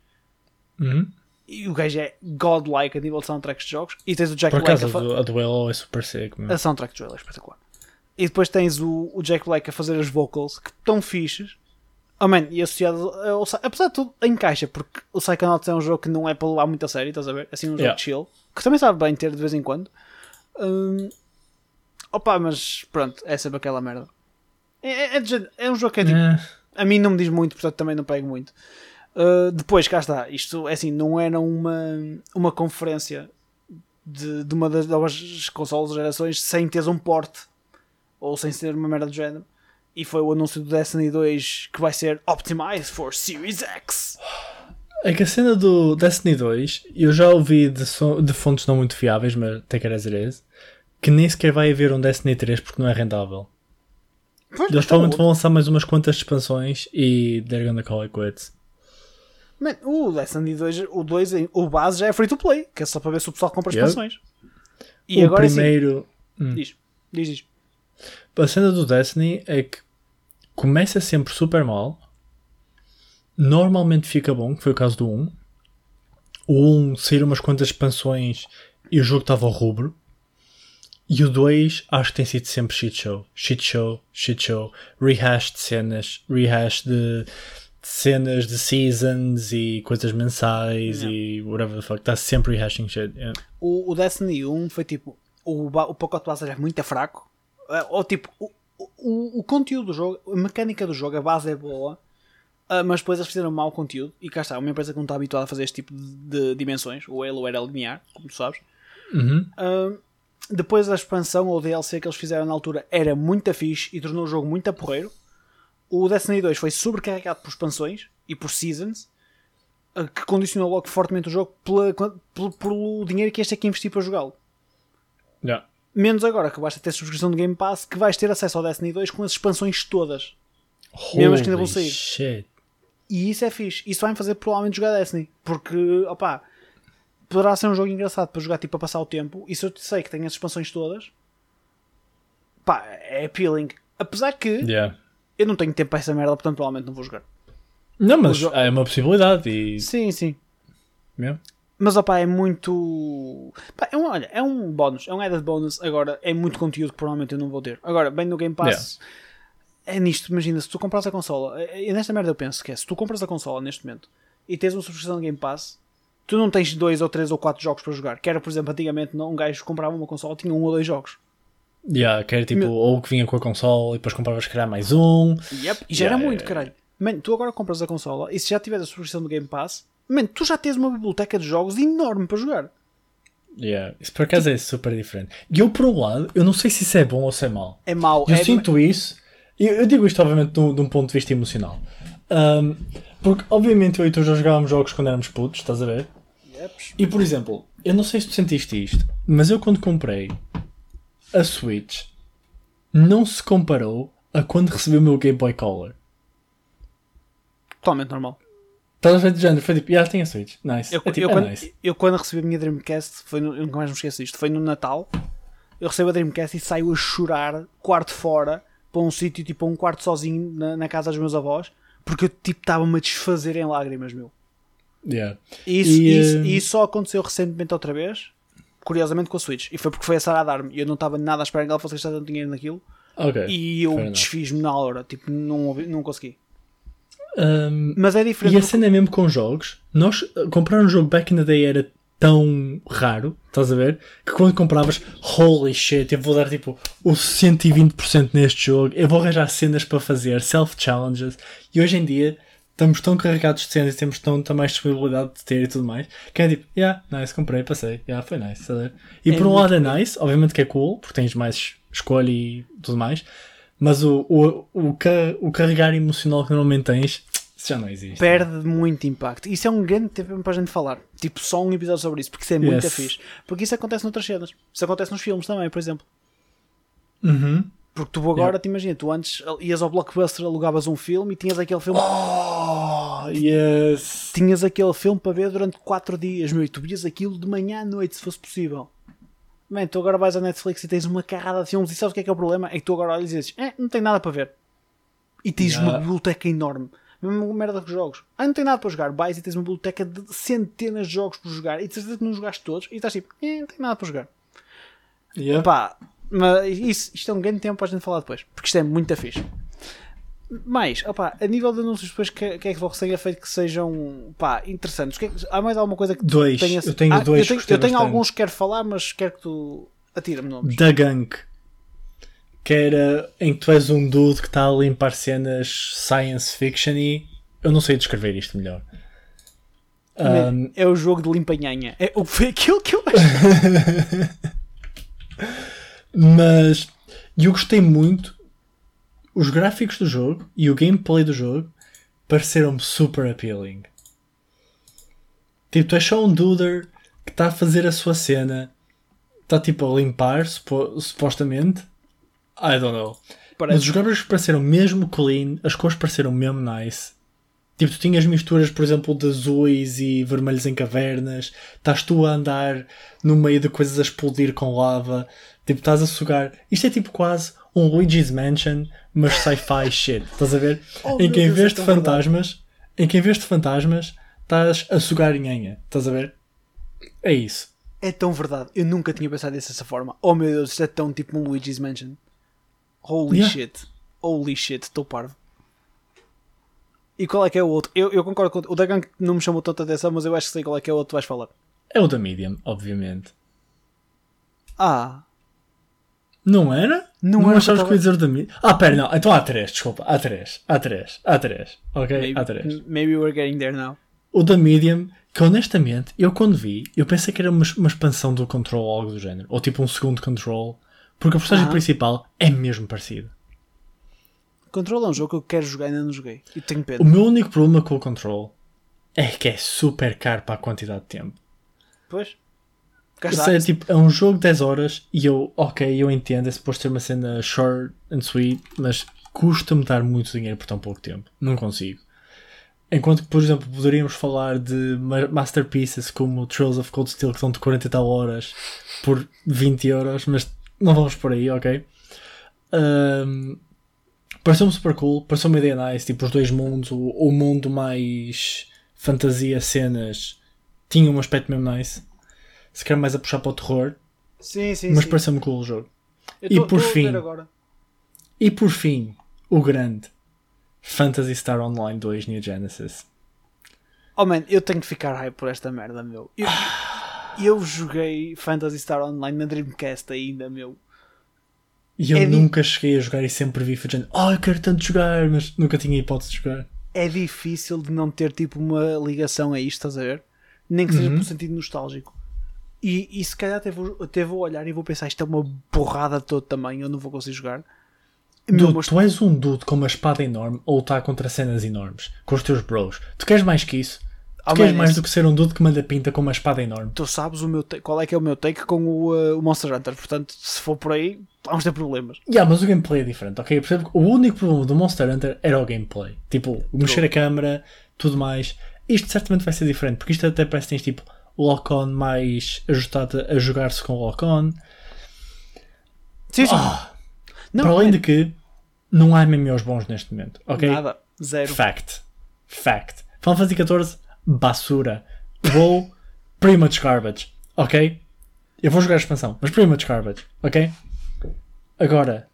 Uhum. E o gajo é godlike a nível de soundtracks de jogos. E tens o Jack Por acaso, a, a do, a do Halo é super sick, meu. a soundtrack de Joel é espetacular. E depois tens o, o Jack Black a fazer as vocals que estão fixes. Oh man, e associado ao, apesar de tudo, encaixa, porque o Psychonauts é um jogo que não é para levar muito a sério, estás a ver? Assim, um jogo Yeah. chill, que também sabe bem ter de vez em quando. Hum, opa, mas pronto, é sempre aquela merda. É, é, é é um jogo que é tipo, É. a mim não me diz muito, portanto também não pego muito. Uh, depois, cá está, isto é assim, não era uma, uma conferência de, de uma das novas consoles gerações sem teres um porte ou sem ser uma merda do género. E foi o anúncio do Destiny 2 que vai ser Optimized for Series X. É que a cena do Destiny 2, eu já ouvi de, so- de fontes não muito fiáveis, mas take it as it is, que nem sequer vai haver um Destiny 3 porque não é rentável. Pois, Eles tá provavelmente vão lançar mais umas quantas expansões e they're gonna call it quits. Man, o Destiny 2, o 2, em- o base já é free to play, que é só para ver se o pessoal compra Yep. expansões. E o agora primeiro. sim, diz, diz, diz. A cena do Destiny é que começa sempre super mal, normalmente fica bom, que foi o caso do 1. O 1 saíram umas quantas expansões e o jogo estava ao rubro. E o 2 acho que tem sido sempre shit show. Shit show, shit show. Rehash de cenas, rehash de, de cenas de seasons e coisas mensais Yeah. e whatever the fuck. Está sempre rehashing shit. yeah. O, o Destiny 1 foi tipo, o, o pacote base era muito fraco. Eh, Ou tipo, o, o, o conteúdo do jogo, a mecânica do jogo, a base é boa. ah, mas depois eles fizeram mau conteúdo e cá está, uma empresa que não está habituada a fazer este tipo de, de dimensões, o Halo era linear, como tu sabes. Uhum. Ah, depois a expansão ou DLC que eles fizeram na altura era muito fixe e tornou o jogo muito porreiro. O Destiny 2 foi sobrecarregado por expansões e por seasons, ah, que condicionou logo fortemente o jogo pela, pelo, pelo dinheiro que este é que investir para jogá-lo. Yeah. Menos agora que basta ter subscrição do Game Pass que vais ter acesso ao Destiny 2 com as expansões todas. Mesmo as que ainda vão Holy sair. Shit. E isso é fixe. Isso vai-me fazer provavelmente jogar Destiny. Porque, opá, poderá ser um jogo engraçado para jogar tipo para passar o tempo. E se eu sei que tem as expansões todas, pá, é appealing. Apesar que Yeah. eu não tenho tempo para essa merda, portanto provavelmente não vou jogar. Não, mas é uma possibilidade e. Sim, sim. Yeah. Mas opá, é muito. Pá, é um, olha, é um bónus, é um added bonus. Agora é muito conteúdo que provavelmente eu não vou ter. Agora, bem no Game Pass, é nisto. Imagina, se tu compras a consola, e nesta merda eu penso que é: se tu compras a consola neste momento e tens uma subscrição do Game Pass, tu não tens dois ou três ou quatro jogos para jogar. Que era, por exemplo, antigamente um gajo comprava uma consola tinha um ou dois jogos. Yeah, que era tipo, Meu- ou que vinha com a console e depois compravas, calhar, mais um. Yep. E já Yeah, era muito, yeah, caralho. Man, tu agora compras a consola e se já tiveres a subscrição do Game Pass, man, tu já tens uma biblioteca de jogos enorme para jogar. Yeah. Isso por acaso é super diferente. E eu, por um lado, eu não sei se isso é bom ou se é mau. É mau. Eu é sinto isso, e eu digo isto, obviamente, de um, de um ponto de vista emocional. Um, porque, obviamente, eu e tu já jogávamos jogos quando éramos putos, estás a ver? Yep. E, por exemplo, eu não sei se tu sentiste isto, mas eu, quando comprei a Switch, não se comparou a quando recebi o meu Game Boy Color. Totalmente normal. Estás a ver de género? Foi tipo, já tem a Switch. Nice. Eu, é tipo, eu é quando, nice. eu quando recebi a minha Dreamcast, foi no, eu nunca mais me esqueço disto, foi no Natal. Eu recebo a Dreamcast e saio a chorar, quarto fora, para um sítio, tipo, um quarto sozinho na, na casa dos meus avós, porque eu tipo estava-me a desfazer em lágrimas, meu. Yeah. E isso, E, isso, eh, e isso só aconteceu recentemente outra vez, curiosamente com a Switch. E foi porque foi a Sarah a dar-me. E eu não estava nada à espera que ela fosse gastar tanto dinheiro naquilo. Ok. E eu desfiz-me na hora, tipo, não, não consegui. Um, Mas é E diferente. a do- cena é mesmo com jogos. Nós, uh, comprar um jogo back in the day era tão raro, estás a ver? Que quando compravas, holy shit, eu vou dar tipo o 120% neste jogo, eu vou arranjar cenas para fazer, self-challenges. E hoje em dia estamos tão carregados de cenas e temos tão, tão mais disponibilidade de ter e tudo mais, que é tipo, yeah, nice, comprei, passei, yeah, foi nice, estás a ver? E É por um lado é nice, obviamente que é cool, porque tens mais escolha e tudo mais. Mas o, o, o, o carregar emocional que normalmente tens, já não existe. perde muito impacto. Isso é um grande tempo para a gente falar. Tipo, só um episódio sobre isso, porque isso é muito Yes. fixe. Porque isso acontece noutras cenas. Isso acontece nos filmes também, por exemplo. Uhum. Porque tu agora te imagina, tu antes ias ao blockbuster, alugavas um filme e tinhas aquele filme. Oh, yes. Tinhas aquele filme para ver durante 4 dias, meu, e tu vias aquilo de manhã à noite, se fosse possível. Man, tu agora vais à Netflix e tens uma carrada de filmes e sabes o que é que é o problema? É que tu agora olhas e dizes, é, não tem nada para ver. E tens Yeah. uma biblioteca enorme. Mesmo merda com jogos. Ah, não tem nada para jogar. Vais e tens uma biblioteca de centenas de jogos para jogar e de certeza que não jogaste todos e estás tipo, é, não tem nada para jogar. Yeah. Pá, mas isso, isto é um grande tempo para a gente falar depois, porque isto é muito fixe. Mais, opá, a nível de anúncios, depois, que, que é que você tenha feito que sejam pá, interessantes? Que é que- há mais alguma coisa que tu Dois. tenhas- Eu tenho Ah, dois Eu tenho, eu tenho alguns que quero falar, mas quero que tu atira-me nomes. Da Gunk. Que era em que tu és um dude que está a limpar cenas science fiction e eu não sei descrever isto melhor. Um, É o jogo de limpanhanha. É, foi aquilo que eu acho. mas eu gostei muito. Os gráficos do jogo e o gameplay do jogo pareceram-me super appealing. Tipo, tu és só um duder que está a fazer a sua cena, está tipo a limpar, supo- supostamente. I don't know. Mas Parece. os gráficos pareceram mesmo clean, as cores pareceram mesmo nice. Tipo, tu tinhas misturas, por exemplo, de azuis e vermelhos em cavernas. Estás tu a andar no meio de coisas a explodir com lava. Tipo, estás a sugar. Isto é tipo quase um Luigi's Mansion, mas sci-fi shit. Estás a ver? Oh, em meu que em vez é de tão verdade. fantasmas, em que em vez de fantasmas, estás a sugar nhanha. Estás a ver? É isso. É tão verdade. Eu nunca tinha pensado dessa forma. Oh meu Deus, isto é tão tipo um Luigi's Mansion. Holy Yeah. shit. Holy shit, estou parvo. E qual é que é o outro? Eu, eu concordo com o Dagan que não me chamou tanta atenção, mas eu acho que sei qual é que é o outro que vais falar. É o da Medium, obviamente. Ah, Não era? Não não era achavas o que eu ia dizer da? Ah, pera, não. Então há três, desculpa. Há três. Há três. Há três. Ok? maybe, Há três. maybe we're getting there now. O da Medium, que honestamente, eu quando vi, eu pensei que era uma, uma expansão do Control ou algo do género. Ou tipo um segundo Control. Porque a personagem Ah. principal é mesmo parecida. Control é um jogo que eu quero jogar e ainda não joguei. E tenho O pena. meu único problema com o Control é que é super caro para a quantidade de tempo. Pois? Isso é, tipo, é um jogo de 10 horas e eu, ok, eu entendo, é suposto ter uma cena short and sweet, mas custa-me dar muito dinheiro por tão pouco tempo. Não consigo. Enquanto que, por exemplo, poderíamos falar de ma- masterpieces como Trails of Cold Steel que são de 40 e tal horas por 20 euros, mas não vamos por aí, ok? Ahm, Pareceu-me super cool, pareceu uma ideia nice, tipo os dois mundos, o, o mundo mais fantasia, cenas, tinha um aspecto mesmo nice. Se calhar mais a puxar para o terror, Sim, sim, mas sim. pareceu-me cool o jogo. Eu e tô- por tô fim-. E por fim, o grande Phantasy Star Online 2 New Genesis. Oh man, eu tenho de ficar hype por esta merda, meu. Eu, eu joguei Phantasy Star Online na Dreamcast ainda, meu. E eu É di- nunca cheguei a jogar e sempre vi fazendo, oh, eu quero tanto jogar, mas nunca tinha hipótese de jogar. É difícil de não ter tipo uma ligação a isto, estás a ver? Nem que seja Uhum. por sentido nostálgico. E, e se calhar até vou, até vou olhar e vou pensar, isto é uma borrada de todo tamanho, eu não vou conseguir jogar. Dude, mas tu és um dude com uma espada enorme ou lutar contra cenas enormes com os teus bros. Tu queres mais que isso? Tu Ah, queres man, mais esse- do que ser um dude que manda pinta com uma espada enorme? tu sabes o meu qual é que é o meu take com o, uh, o Monster Hunter, portanto, se for por aí, vamos ter problemas. Yeah, mas o gameplay é diferente, ok? Percebo o único problema do Monster Hunter era o gameplay. Tipo, mexer a câmera, tudo mais. Isto certamente vai ser diferente, porque isto até parece que tens tipo lock-on mais ajustado a jogar-se com lock-on. Sim, sim. Ah, não, para além man, de que não há MMOs bons neste momento, ok? nada, zero. Fact. Fact. Final Fantasy XIV, basura. WoW, pretty much garbage. Ok? Eu vou jogar a expansão, mas pretty much garbage. Ok? Agora,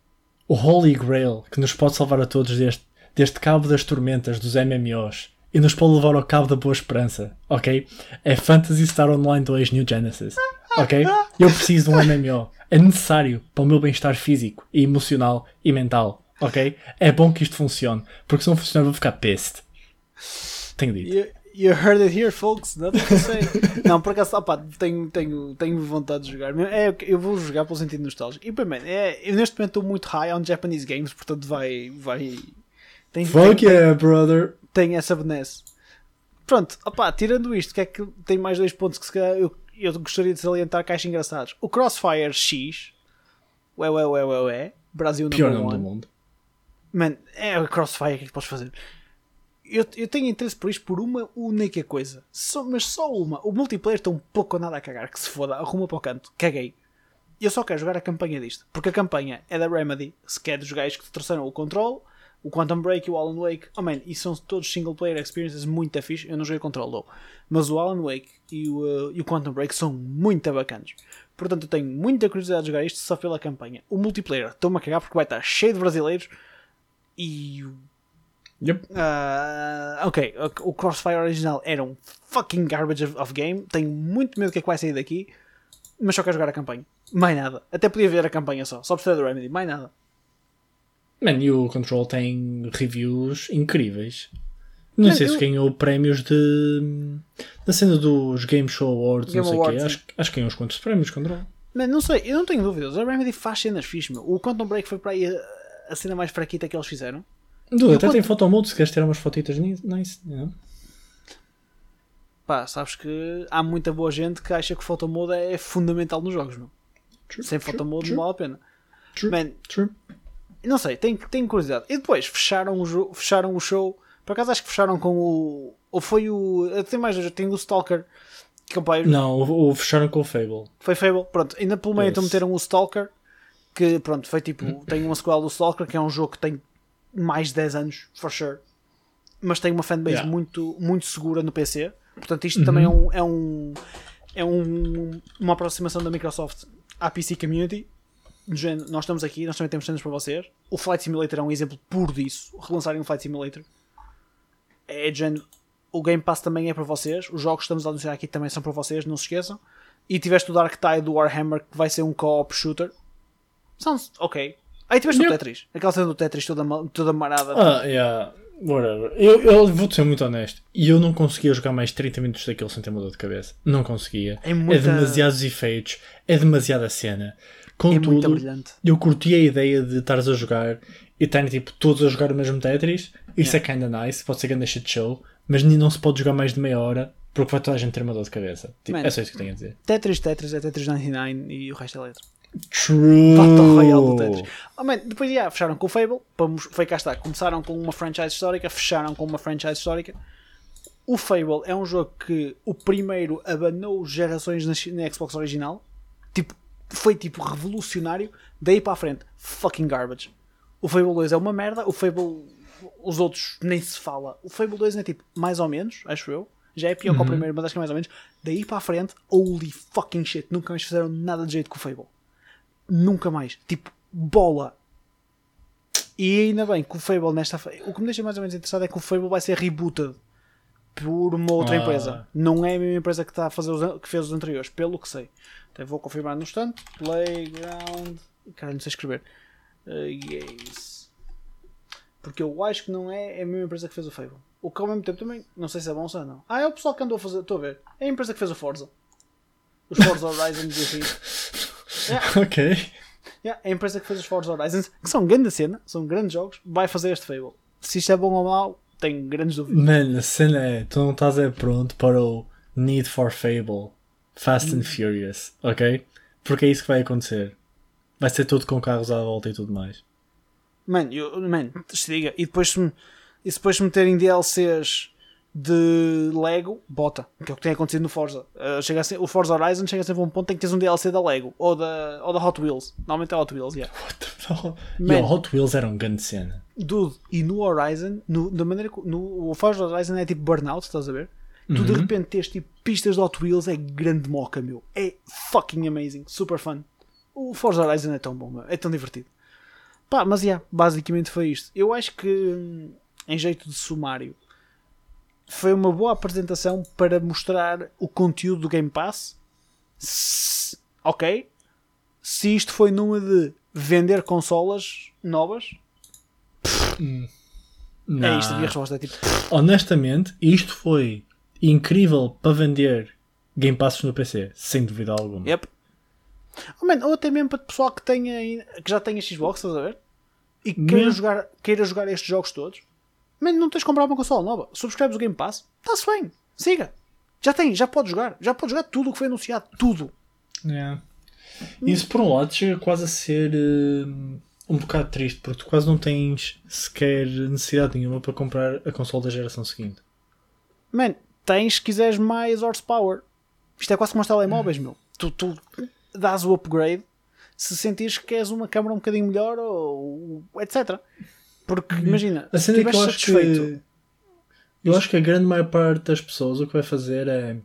o Holy Grail que nos pode salvar a todos deste, deste cabo das tormentas dos MMOs e nos pode levar ao cabo da boa esperança. Ok? É Fantasy Star Online 2 New Genesis. Ok? Eu preciso de um MMO. É necessário para o meu bem-estar físico e emocional e mental. Ok? É bom que isto funcione. Porque se não funcionar, vou ficar pissed. Tenho dito. You, you heard it here, folks. Nothing to say. não, por acaso, opá, tenho, tenho, tenho vontade de jogar. É, eu vou jogar pelo sentido nostálgico. E, bem, man, é, eu neste momento estou muito high on Japanese games, portanto vai. vai tem, Fuck tem, yeah, brother. Tem essa benesse. Pronto, opá, tirando isto, que é que tem mais dois pontos que se calhar eu, eu gostaria de salientar que acho engraçados. O Crossfire X, ué, ué, ué, ué, ué, Brasil Pior nome do mundo. Man, é o Crossfire, o que é que podes fazer? Eu, eu tenho interesse por isto por uma única coisa. Só, mas só uma. O multiplayer está um pouco ou nada a cagar. Que se foda, arruma para o canto. Caguei. eu só quero jogar a campanha disto. Porque a campanha é da Remedy, se quer dos gajos que trouxeram o Control, o Quantum Break e o Alan Wake. Oh man, e são todos single player experiences muito fixe. Eu não joguei Control, though. Mas o Alan Wake e o, uh, e o Quantum Break são muito bacanas. Portanto, eu tenho muita curiosidade de jogar isto só pela campanha. O multiplayer, estou-me a cagar porque vai estar cheio de brasileiros. E Yep. Uh, ok, o Crossfire original era um fucking garbage of, game. Tenho muito medo do que é que vai sair daqui, mas só quero jogar a campanha. Mais nada. Até podia ver a campanha só, só precisa do Remedy, mais nada. Man, e o Control tem reviews incríveis. Não sei eu- se ganhou prémios de. da cena dos Game Show Awards, Game não sei o quê. Acho, acho que ganhou uns quantos prémios, Control. Man, não sei, eu não tenho dúvidas. A Remedy faz cenas fixe, meu. O Quantum Break foi para aí a, a cena mais fraquita que eles fizeram. Dude, Eu até conto- tem photomode se queres tirar umas fotitas nice. yeah. Pá, sabes que há muita boa gente que acha que o photomode é fundamental nos jogos, meu. True, Sem true, photomode true, não vale a pena. true, Man, true. Não sei, tenho, tenho curiosidade. E depois fecharam o, fecharam o show. Por acaso acho que fecharam com o. Ou foi o. Tem mais, tem o Stalker. Pá, Não, o, o fecharam com o Fable. foi Fable. Pronto, ainda pelo meio então meteram o Stalker. Que pronto, foi tipo. Tem uma sequela do Stalker, que é um jogo que tem mais de 10 anos, for sure. Mas tem uma fanbase Yeah. muito, muito segura no PC. Portanto, isto também é um. É um é um, uma aproximação da Microsoft à PC Community. Nós estamos aqui, nós também temos cenas para vocês. O Flight Simulator é um exemplo puro disso. Relançarem o Flight Simulator é de género. O Game Pass também é para vocês. Os jogos que estamos a anunciar aqui também são para vocês, não se esqueçam. E tiveste o Dark Tide do Warhammer que vai ser um co-op shooter. Sounds ok. Aí tiveste o Tetris. Aquela cena do Tetris toda, toda marada. Ah, yeah. Whatever. Eu, eu vou-te ser muito honesto. E eu não conseguia jogar mais 30 minutos daquele sem ter uma dor de cabeça. Não conseguia. É muita- demasiados efeitos. É demasiada cena. É muito Contudo, brilhante. eu curti a ideia de estares a jogar e estarem tipo todos a jogar o mesmo Tetris. Isso é kinda nice. Pode ser grande shit show. Mas nem não se pode jogar mais de meia hora porque vai toda a gente ter uma dor de cabeça. Tipo, Man. é só isso que tenho a dizer. Tetris, Tetris é Tetris 99 e o resto é letra. True. Battle Royale do Tetris. Oh, man, depois já fecharam com o Fable. Foi cá está. Começaram com uma franchise histórica, fecharam com uma franchise histórica. O Fable é um jogo que o primeiro abanou gerações na, na Xbox original. Tipo, foi tipo revolucionário. Daí para a frente, fucking garbage. O Fable 2 é uma merda. O Fable, os outros nem se fala. O Fable 2 é tipo, mais ou menos, acho eu. Já é pior que o primeiro, mas acho que é mais ou menos. Daí para a frente, holy fucking shit. Nunca mais fizeram nada de jeito com o Fable. Nunca mais. Tipo, bola. E ainda bem que o Fable nesta. O que me deixa mais ou menos interessado é que o Fable vai ser rebooted por uma outra Ah. empresa. Não é a mesma empresa que, está a fazer os, que fez os anteriores, pelo que sei. Até vou confirmar no instante. Playground. Caralho, não sei escrever. Uh, yes. Porque eu acho que não é a mesma empresa que fez o Fable. O que ao mesmo tempo também, não sei se é bom ou se não. Ah, é o pessoal que andou a fazer. Estou a ver. É a empresa que fez o Forza. Os Forza Horizons e assim. Yeah. Ok. Yeah, a empresa que fez os Forza Horizons, que são grande cena, são grandes jogos, vai fazer este Fable. Se isto é bom ou mau, tenho grandes dúvidas. Mano, a cena é, tu não estás é pronto para o Need for Fable Fast and Furious, ok? Porque é isso que vai acontecer. Vai ser tudo com carros à volta e tudo mais. Mano, eu, man, se diga, e depois se, e depois se meterem DLCs de Lego, bota, que é o que tem acontecido no Forza. Uh, chega ser, o Forza Horizon chega sempre a um ponto em que tens um DLC da Lego ou da, ou da Hot Wheels. Normalmente é Hot Wheels, yeah. What the hell? Man. Yo, Hot Wheels era um grande cena. Dude, e no Horizon, no, da maneira no, o Forza Horizon é tipo burnout, estás a ver? Tu de repente tens tipo pistas de Hot Wheels, é grande moca, meu. É fucking amazing, super fun. O Forza Horizon é tão bom, meu. é tão divertido. Pá, mas yeah, basicamente foi isto. Eu acho que, em jeito de sumário, foi uma boa apresentação para mostrar o conteúdo do Game Pass. Se- ok. Se isto foi numa de vender consolas novas, é isto a minha resposta. É tipo, Honestamente, isto foi incrível para vender Game Passes no PC, sem dúvida alguma. yep. Oh, man, ou até mesmo para o pessoal que, tenha, que já tenha Xbox, estás a ver? E que queira, jogar, queira jogar estes jogos todos. Man, não tens de comprar uma consola nova. Subscreves o Game Pass, está-se bem. Siga. Já tem, já pode jogar. Já pode jogar tudo o que foi anunciado. Tudo. Yeah. Isso por um lado chega quase a ser hum, um bocado triste, porque tu quase não tens sequer necessidade nenhuma para comprar a console da geração seguinte. Man, tens se quiseres mais horsepower. Isto é quase como os telemóveis, meu. Tu, tu dás o upgrade se sentires que queres uma câmara um bocadinho melhor ou etc. Porque Uhum. imagina, A se estiveres eu acho satisfeito. que. Eu acho que a grande maior parte das pessoas o que vai fazer é.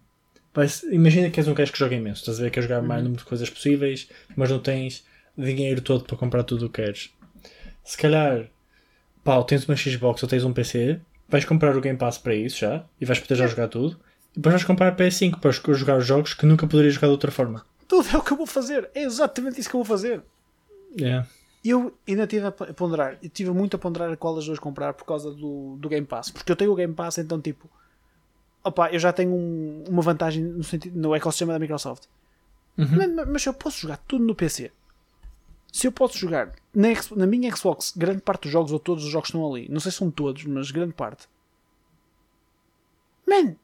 vai imagina que és um gajo que joga imenso, estás a ver? Queres jogar o mais número de coisas possíveis, mas não tens dinheiro todo para comprar tudo o que queres. Se calhar, pá, tens uma Xbox ou tens um PC, vais comprar o Game Pass para isso já e vais poder já jogar tudo. E depois vais comprar a PS5 para jogar os jogos que nunca poderias jogar de outra forma. Tudo é o que eu vou fazer. É exatamente isso que eu vou fazer. Yeah. Eu ainda estive a ponderar, eu tive muito a ponderar a qual das duas comprar por causa do, do Game Pass. Porque eu tenho o Game Pass, então tipo, opa, eu já tenho um- uma vantagem no, sentido, no ecossistema da Microsoft. Uhum. Mas, mas eu posso jogar tudo no PC, se eu posso jogar na, na minha Xbox grande parte dos jogos ou todos os jogos estão ali, não sei se são todos, mas grande parte. Man,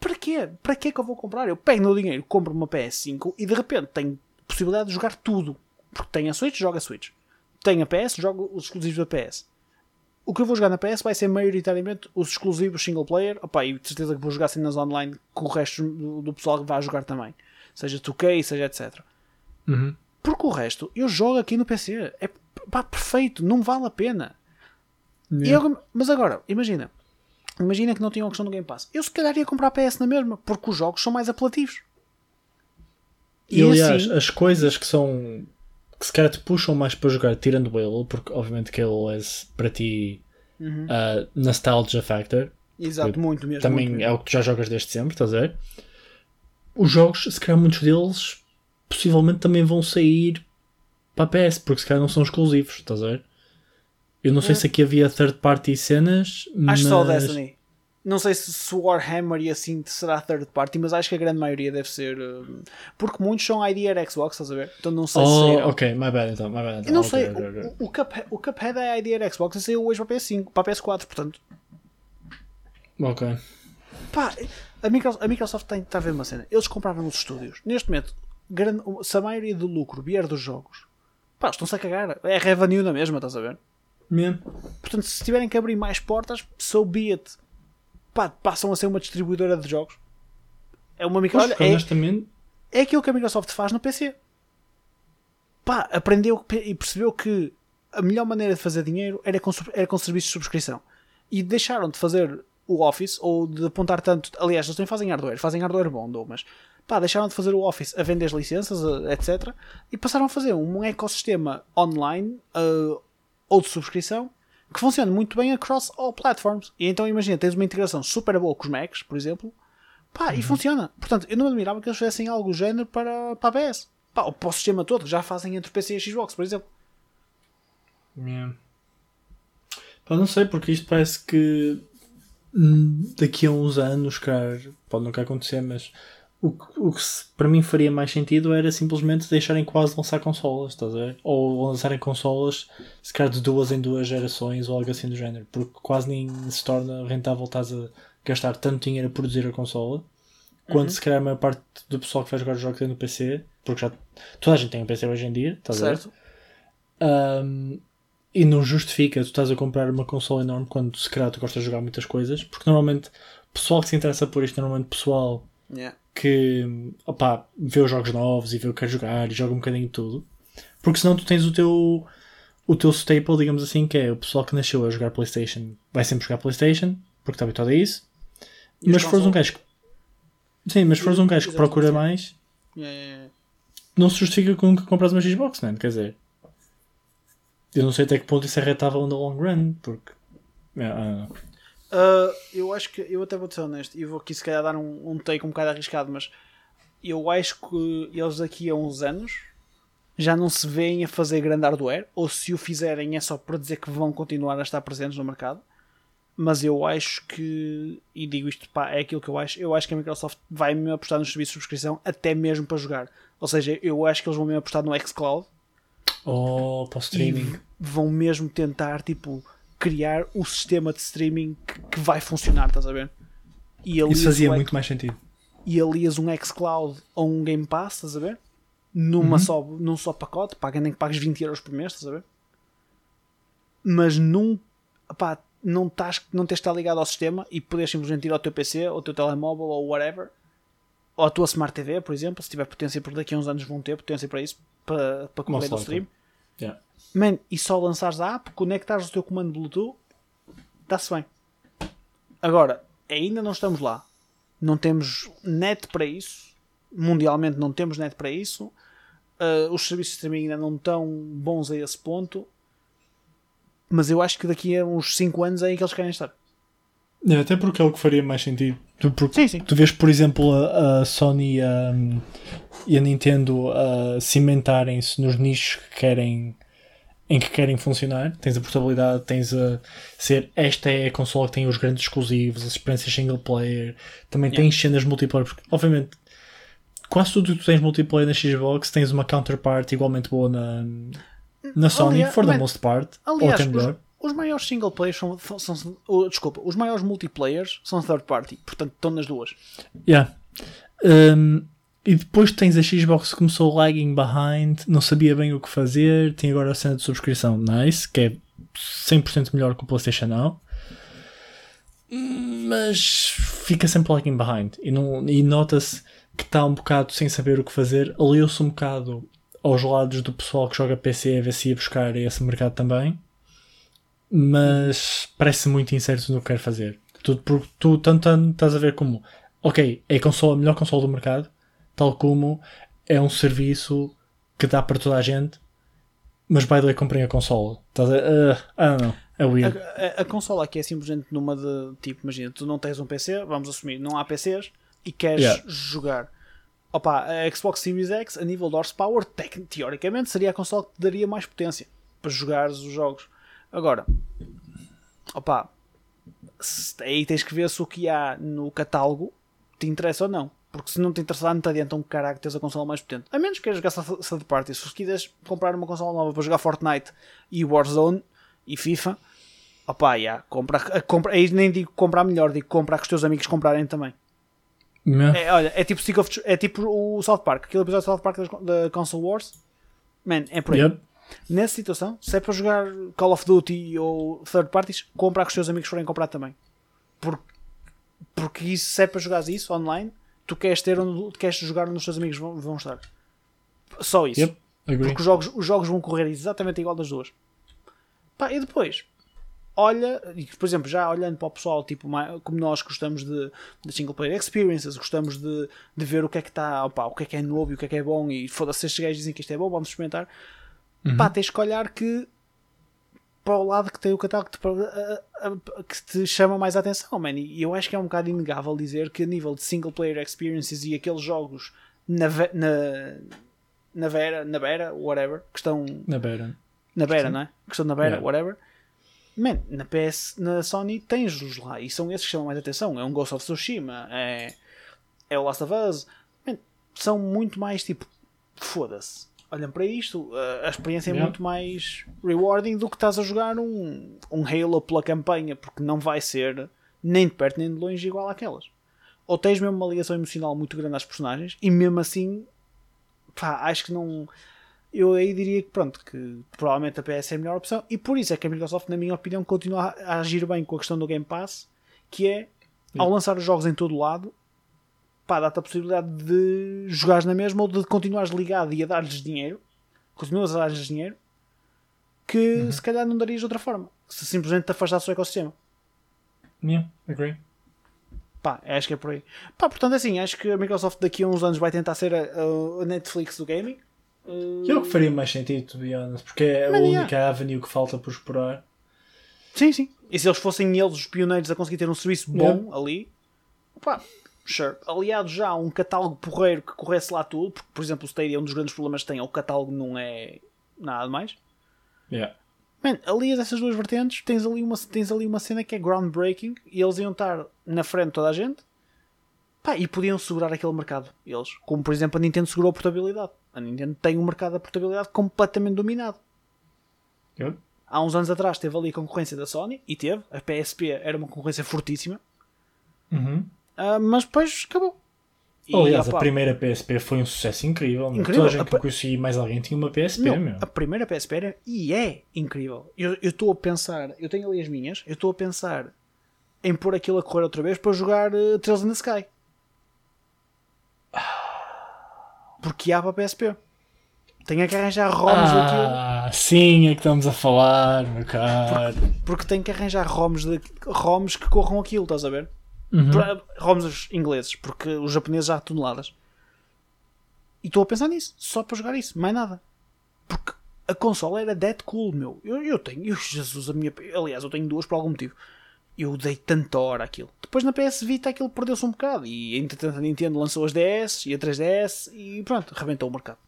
para quê? Para quê que eu vou comprar? Eu pego no dinheiro, compro uma PS5 e de repente tenho possibilidade de jogar tudo. Porque tenho a Switch, jogo a Switch. Tenho a PS, jogo os exclusivos da PS. O que eu vou jogar na PS vai ser maioritariamente os exclusivos single player. Opa, e certeza que vou jogar cenas online com o resto do pessoal que vai jogar também. Seja 2K, seja etc. Uhum. Porque o resto eu jogo aqui no PC. É pá, perfeito, não vale a pena. E Yeah. eu- mas agora, imagina. Imagina que não tinham a questão do Game Pass. Eu se calhar ia comprar a PS na mesma, porque os jogos são mais apelativos. E aliás, assim- as coisas que são que se calhar te puxam mais para jogar tirando o Halo, porque obviamente que Halo é para ti Uhum. a nostalgia factor, Exato, muito mesmo. também muito é mesmo. o que tu já jogas desde sempre, estás a ver? Os jogos, se calhar muitos deles possivelmente também vão sair para a PS, porque se calhar não são exclusivos, estás a ver? Eu não sei É. se aqui havia third party cenas, Acho mas... só o Destiny. Não sei se se Warhammer e assim será third party, mas acho que a grande maioria deve ser. uh, Porque muitos são ID era Xbox, estás a ver? Então não sei se. Oh, saíram. ok, my bad então, my bad então. Eu não Ok, sei, ok, ok. o, o, Cuphead, o Cuphead é ID era Xbox e saiu hoje para a PS5, para a PS4, portanto. Ok. Pá, a Microsoft, a Microsoft tem, está a ver uma cena. Eles compravam nos estúdios. Neste momento, grande, se a maioria do lucro vier dos jogos, pá, estão-se a cagar. É revenue na mesma, estás a ver? Mesmo. Portanto, se tiverem que abrir mais portas, so be it. Pá, passam a ser uma distribuidora de jogos. É uma micro... Mas, Olha, é, honestamente, é aquilo que a Microsoft faz no PC. Pá, aprendeu e percebeu que a melhor maneira de fazer dinheiro era com, era com serviços de subscrição. E deixaram de fazer o Office ou de apontar tanto. Aliás, eles também fazem hardware, fazem hardware bom, mas pá, deixaram de fazer o Office a vender as licenças, etc. E passaram a fazer um ecossistema online eh, ou de subscrição que funciona muito bem across all platforms. E então imagina, tens uma integração super boa com os Macs, por exemplo, Pá, e funciona. Portanto, eu não me admirava que eles fizessem algo do género para, para a PS. Pá, ou para o sistema todo, que já fazem entre PC e Xbox, por exemplo. Yeah. Pá, não sei, porque isto parece que hum, daqui a uns anos, cara, pode nunca acontecer, mas o, que- o que para mim faria mais sentido era simplesmente deixarem quase lançar consolas, estás a ver? Ou lançarem consolas, se calhar de duas em duas gerações ou algo assim do género, porque quase nem se torna rentável estás a gastar tanto dinheiro a produzir a consola, quando se calhar a maior parte do pessoal que jogar os jogos tem no PC, porque já toda a gente tem um PC hoje em dia, estás a ver? certo? Um, e não justifica tu estás a comprar uma consola enorme quando se calhar tu gostas de jogar muitas coisas, porque normalmente o pessoal que se interessa por isto, normalmente pessoal Yeah. que opá, vê os jogos novos e vê o que quer jogar e joga um bocadinho de tudo, porque senão tu tens o teu o teu staple, digamos assim, que é o pessoal que nasceu a jogar Playstation vai sempre jogar Playstation, porque está habituado a isso. E Mas se fores um gajo que sim, mas se fores um gajo que procura mais, Yeah, yeah, não se justifica com que compras uma Xbox, man. Quer dizer, eu não sei até que ponto isso é rentável no long run, porque. Uh, eu acho que eu até vou ser honesto e vou aqui se calhar dar um, um take um bocado arriscado, mas eu acho que eles daqui a uns anos já não se veem a fazer grande hardware, ou se o fizerem é só para dizer que vão continuar a estar presentes no mercado. Mas eu acho que, e digo isto, pá, é aquilo que eu acho. Eu acho que a Microsoft vai mesmo apostar nos serviços de subscrição, até mesmo para jogar. Ou seja, eu acho que eles vão mesmo apostar no xCloud oh, para o streaming. vão mesmo tentar tipo criar o sistema de streaming que, que vai funcionar, estás a ver? E Isso fazia o, muito mais sentido. e alias um xCloud ou um Game Pass, estás a ver? Numa Uhum. só, num só pacote, paga nem que pagues 20 euros por mês, estás a ver? Mas num, pá, não, estás, não tens de estar ligado ao sistema e podes simplesmente ir ao teu PC, ao teu telemóvel ou whatever, ou à tua Smart TV, por exemplo, se tiver potência, porque daqui a uns anos vão ter potência para isso, para, para correr Most no likely. Yeah. Man, e só lançares a app, conectares o teu comando Bluetooth, está-se bem. Agora, ainda não estamos lá. Não temos net para isso. Mundialmente não temos net para isso. Uh, os serviços de streaming ainda não estão bons a esse ponto. Mas eu acho que daqui a uns 5 anos é aí que eles querem estar. É, até porque é o que faria mais sentido. Tu, porque Sim, sim. tu vês, por exemplo, a, a Sony um, e a Nintendo a cimentarem-se nos nichos que querem em que querem funcionar. Tens a portabilidade, tens a ser esta é a consola que tem os grandes exclusivos, as experiências single player, também Yeah. tens cenas multiplayer, porque obviamente quase tudo que tu tens multiplayer na Xbox tens uma counterpart igualmente boa na, na Sony, Aliás, for the most part, ou Aliás, até melhor. Os, maiores single players são, são, são- oh, Desculpa, os maiores multiplayers são third party. Portanto, estão nas duas. Yeah. Um, e depois tens a Xbox que começou lagging behind, não sabia bem o que fazer, tem agora a cena de subscrição nice, que é 100% melhor que o PlayStation Now. Mas fica sempre lagging behind e, e nota-se que está um bocado sem saber o que fazer. Aliou-se um bocado aos lados do pessoal que joga PC a ver se ia buscar esse mercado também. Mas parece muito incerto no que quer fazer. Tu, porque tu tanto, estás a ver como ok, é a, consola, a melhor consola do mercado, tal como é um serviço que dá para toda a gente, mas by the way comprem a consola. Estás a, uh, I don't know, é A, weird. a- a consola aqui é simplesmente numa de tipo, imagina, tu não tens um PC, vamos assumir, não há PCs e queres Yeah. jogar. Opa, a Xbox Series X, a nível de horsepower, tec- teoricamente seria a consola que te daria mais potência para jogares os jogos. Agora, opa, aí tens que ver se o que há no catálogo te interessa ou não. Porque se não te interessar, não te adianta um caralho teres a consola mais potente. A menos que queiras jogar third party. Se quiseres comprar uma consola nova para jogar Fortnite e Warzone e FIFA, opá, yeah, compra, compra, aí nem digo comprar melhor, digo comprar que os teus amigos comprarem também. É, olha, é tipo, of é tipo o South Park, aquele episódio de South Park da Console Wars. Man, é por aí. Yep. Nessa situação, se é para jogar Call of Duty ou third parties, compra que os teus amigos forem comprar também. Porque, porque isso, se é para jogar isso online, tu queres ter onde queres jogar onde os teus amigos vão, vão estar. Só isso. Yep. Porque os jogos, os jogos vão correr exatamente igual das duas. Pá, e depois, olha, por exemplo, já olhando para o pessoal, tipo, como nós gostamos de, de single player experiences, gostamos de, de ver o que é que está, o que é que é novo e o que é que é bom, e foda-se, estes gajos dizem que isto é bom, vamos experimentar. Pá, tens que olhar que para o lado que tem o catálogo que te, que te chama mais a atenção, man. E eu acho que é um bocado inegável dizer que a nível de single player experiences e aqueles jogos na, ve- na, na Vera, na Vera, whatever, que estão Na beira. na Vera, não é? Que estão na Vera, Yeah. whatever. Man, na PS, na Sony tens-los lá e são esses que chamam mais atenção. É um Ghost of Tsushima, é, é o Last of Us. Man, são muito mais tipo, foda-se. Olham para isto, a- experiência é Yeah. muito mais rewarding do que estás a jogar um, um Halo pela campanha, porque não vai ser nem de perto nem de longe igual àquelas. Ou tens mesmo uma ligação emocional muito grande às personagens e mesmo assim, pá, acho que não eu aí diria que pronto, que provavelmente a PS é a melhor opção e por isso é que a Microsoft, na minha opinião, continua a agir bem com a questão do Game Pass, que é ao lançar os jogos em todo lado, pá, dá-te a possibilidade de jogares na mesma ou de continuares ligado e a dar-lhes dinheiro, continuas a dar-lhes dinheiro, que se calhar não darias de outra forma, se simplesmente te afastasses do ecossistema. Yeah, agree. Pá, acho que é por aí. Pá, portanto, assim, acho que a Microsoft daqui a uns anos vai tentar ser a, a- Netflix do gaming. Uh, Que é faria mais sentido, to be honest, porque é a yeah. única avenue que falta por explorar. Sim, sim. E se eles fossem eles os pioneiros a conseguir ter um serviço bom ali, pá, sure. Aliado já a um catálogo porreiro que corresse lá tudo, porque, por exemplo, o Stadia, um dos grandes problemas que tem é o catálogo não é nada mais. Yeah. Man, ali essas duas vertentes, tens ali, uma, tens ali uma cena que é groundbreaking e eles iam estar na frente de toda a gente pá, e podiam segurar aquele mercado. Eles, como por exemplo a Nintendo segurou a portabilidade. A Nintendo tem um mercado da portabilidade completamente dominado. Há uns anos atrás teve ali a concorrência da Sony e teve. A PSP era uma concorrência fortíssima, Uhum. Ah, mas depois acabou. E, Aliás, opá, a primeira PSP foi um sucesso incrível. Incrível. Toda a gente A que pa- eu conheci e mais alguém tinha uma PSP, Meu, meu. a primeira PSP era e é incrível. Eu estou a pensar, eu tenho ali as minhas, eu estou a pensar em pôr aquilo a correr outra vez para jogar uh, Trails in the Sky. Porque há para PSP. Tenho que arranjar ROMs daquilo. Ah, sim, é que estamos a falar, meu caro. Porque tenho que arranjar ROMs, de, ROMs que corram aquilo, estás a ver? Uhum. Para- ROMs ingleses, porque os japoneses já há toneladas. E estou a pensar nisso, só para jogar isso, mais nada. Porque a consola era dead cool, meu. Eu, eu tenho, eu, Jesus, a minha. Aliás, eu tenho duas por algum motivo. Eu dei tanta hora àquilo. Depois na PS Vita aquilo perdeu-se um bocado. E entretanto a Nintendo lançou as DS e a 3DS e pronto, rebentou o mercado.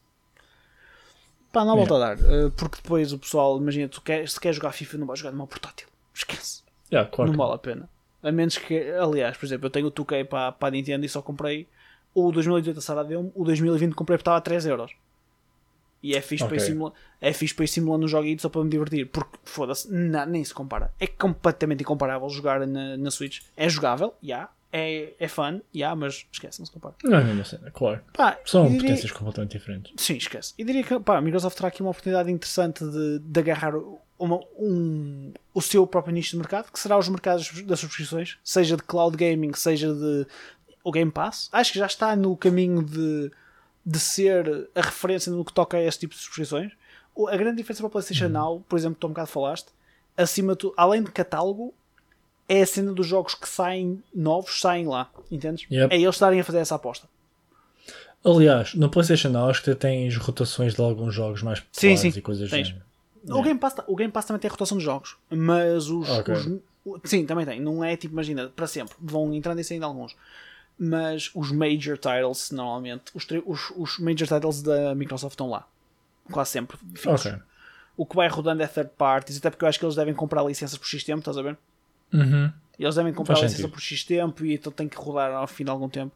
Pá, não há volta a dar. eh, Porque depois o pessoal, imagina, tu quer, se quer jogar FIFA, não vais jogar numa portátil. Esquece Yeah, claro não vale a pena. A menos que, aliás, por exemplo, eu tenho o 2K para, para a Nintendo e só comprei o 2018 a Sara deu o 2020 comprei porque estava a 3€. euros. E é fixe, para ir Ok. simula- é fixe para ir simulando um joguinho só para me divertir. Porque, foda-se, nem se compara. É completamente incomparável jogar na, na Switch. É jogável, já. É, é fun, já, mas esquece, não se compara. Não é a mesma cena, claro. Pá, São diria- potências completamente diferentes. Sim, esquece. E diria que pá, a Microsoft terá aqui uma oportunidade interessante de, de agarrar uma- um, o seu próprio nicho de mercado, que será os mercados das subscrições, seja de cloud gaming, seja de o Game Pass. Acho que já está no caminho de, de ser a referência no que toca a este tipo de subscrições. O- A grande diferença para a PlayStation Now, por exemplo, que tu um bocado falaste, acima de tudo, além de catálogo, é a cena dos jogos que saem novos, saem lá, entendes? Yep. É eles estarem a fazer essa aposta. Aliás, no PlayStation Now acho que tens rotações de alguns jogos mais Sim, populares sim, e coisas tens. Género. O, Game Pass, o Game Pass também tem rotação de jogos, mas os, Ok. os- o- Sim, também tem. Não é tipo, imagina, para sempre. Vão entrando e saindo alguns. Mas os major titles, normalmente, os, os, os major titles da Microsoft estão lá. Quase sempre. fixos. Ok. O que vai rodando é third parties, até porque eu acho que eles devem comprar licenças por X tempo, estás a ver? Uhum. Eles devem comprar licença por X tempo e então tem que rodar ao fim de algum tempo.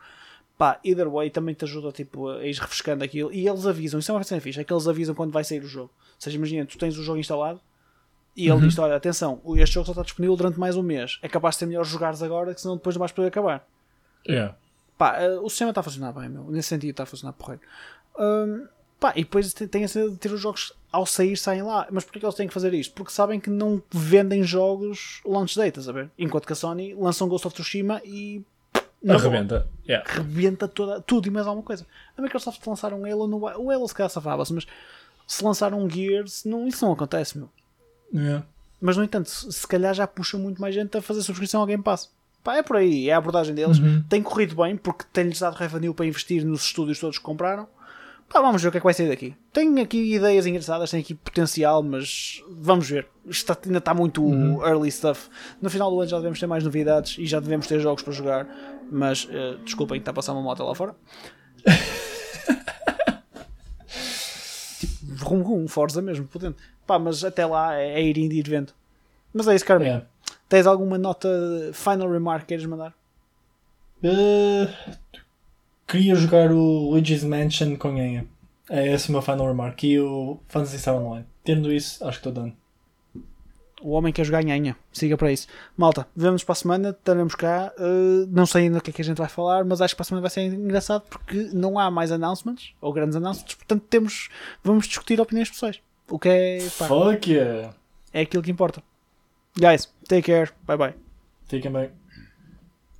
Pá, either way também te ajuda tipo, a ir refrescando aquilo. E eles avisam, isso é uma cena fixe, é que eles avisam quando vai sair o jogo. Ou seja, imagina, tu tens o jogo instalado e ele Uhum. diz: Olha, atenção, este jogo só está disponível durante mais um mês. É capaz de ser melhor jogares agora, que senão depois não vais poder acabar. Yeah. Pá, eh, o sistema está a funcionar bem, meu. Nesse sentido está a funcionar porreiro. Hum, pá, e depois tem, a cena de ter os jogos ao sair, saem lá. Mas porquê que eles têm que fazer isto? Porque sabem que não vendem jogos launch date, estás a ver? Enquanto que a Sony lança um Ghost of Tsushima e. Arrebenta. Yeah. rebenta toda, tudo e mais alguma coisa. A Microsoft lançar um Halo, não vai, o Halo se calhar safava-se, mas se lançar um Gears, não, isso não acontece, meu. Yeah. Mas no entanto, se se calhar já puxa muito mais gente a fazer subscrição ao Game Pass. Pá, é por aí, é a abordagem deles. Uhum. Tem corrido bem porque tem-lhes dado revenue para investir nos estúdios todos que compraram. Pá, vamos ver o que é que vai sair daqui. Tem aqui ideias engraçadas, tem aqui potencial, mas vamos ver. Isto está- ainda está muito Uhum. early stuff. No final do ano já devemos ter mais novidades e já devemos ter jogos para jogar. Mas eh, desculpem, está a passar uma moto lá fora. tipo, rum rum, Forza mesmo, potente. Pá, mas até lá é, é ir indo e ir vendo. Mas é isso, Carmen. Yeah. Tens alguma nota final remark que queres mandar? Uh, queria jogar o Luigi's Mansion com Nhanha. É esse o meu final remark. E o Fantasy Star Online. Tendo isso, acho que estou dando. O homem quer jogar nhanha. Siga para isso. Malta, vemos para a semana. Estaremos cá. Uh, não sei ainda o que é que a gente vai falar, mas acho que para a semana vai ser engraçado porque não há mais announcements ou grandes announcements. Portanto, temos, vamos discutir opiniões pessoais. O que é, pá, Fuck yeah! é aquilo que importa. Guys, take care. Bye bye. Fiquem bem.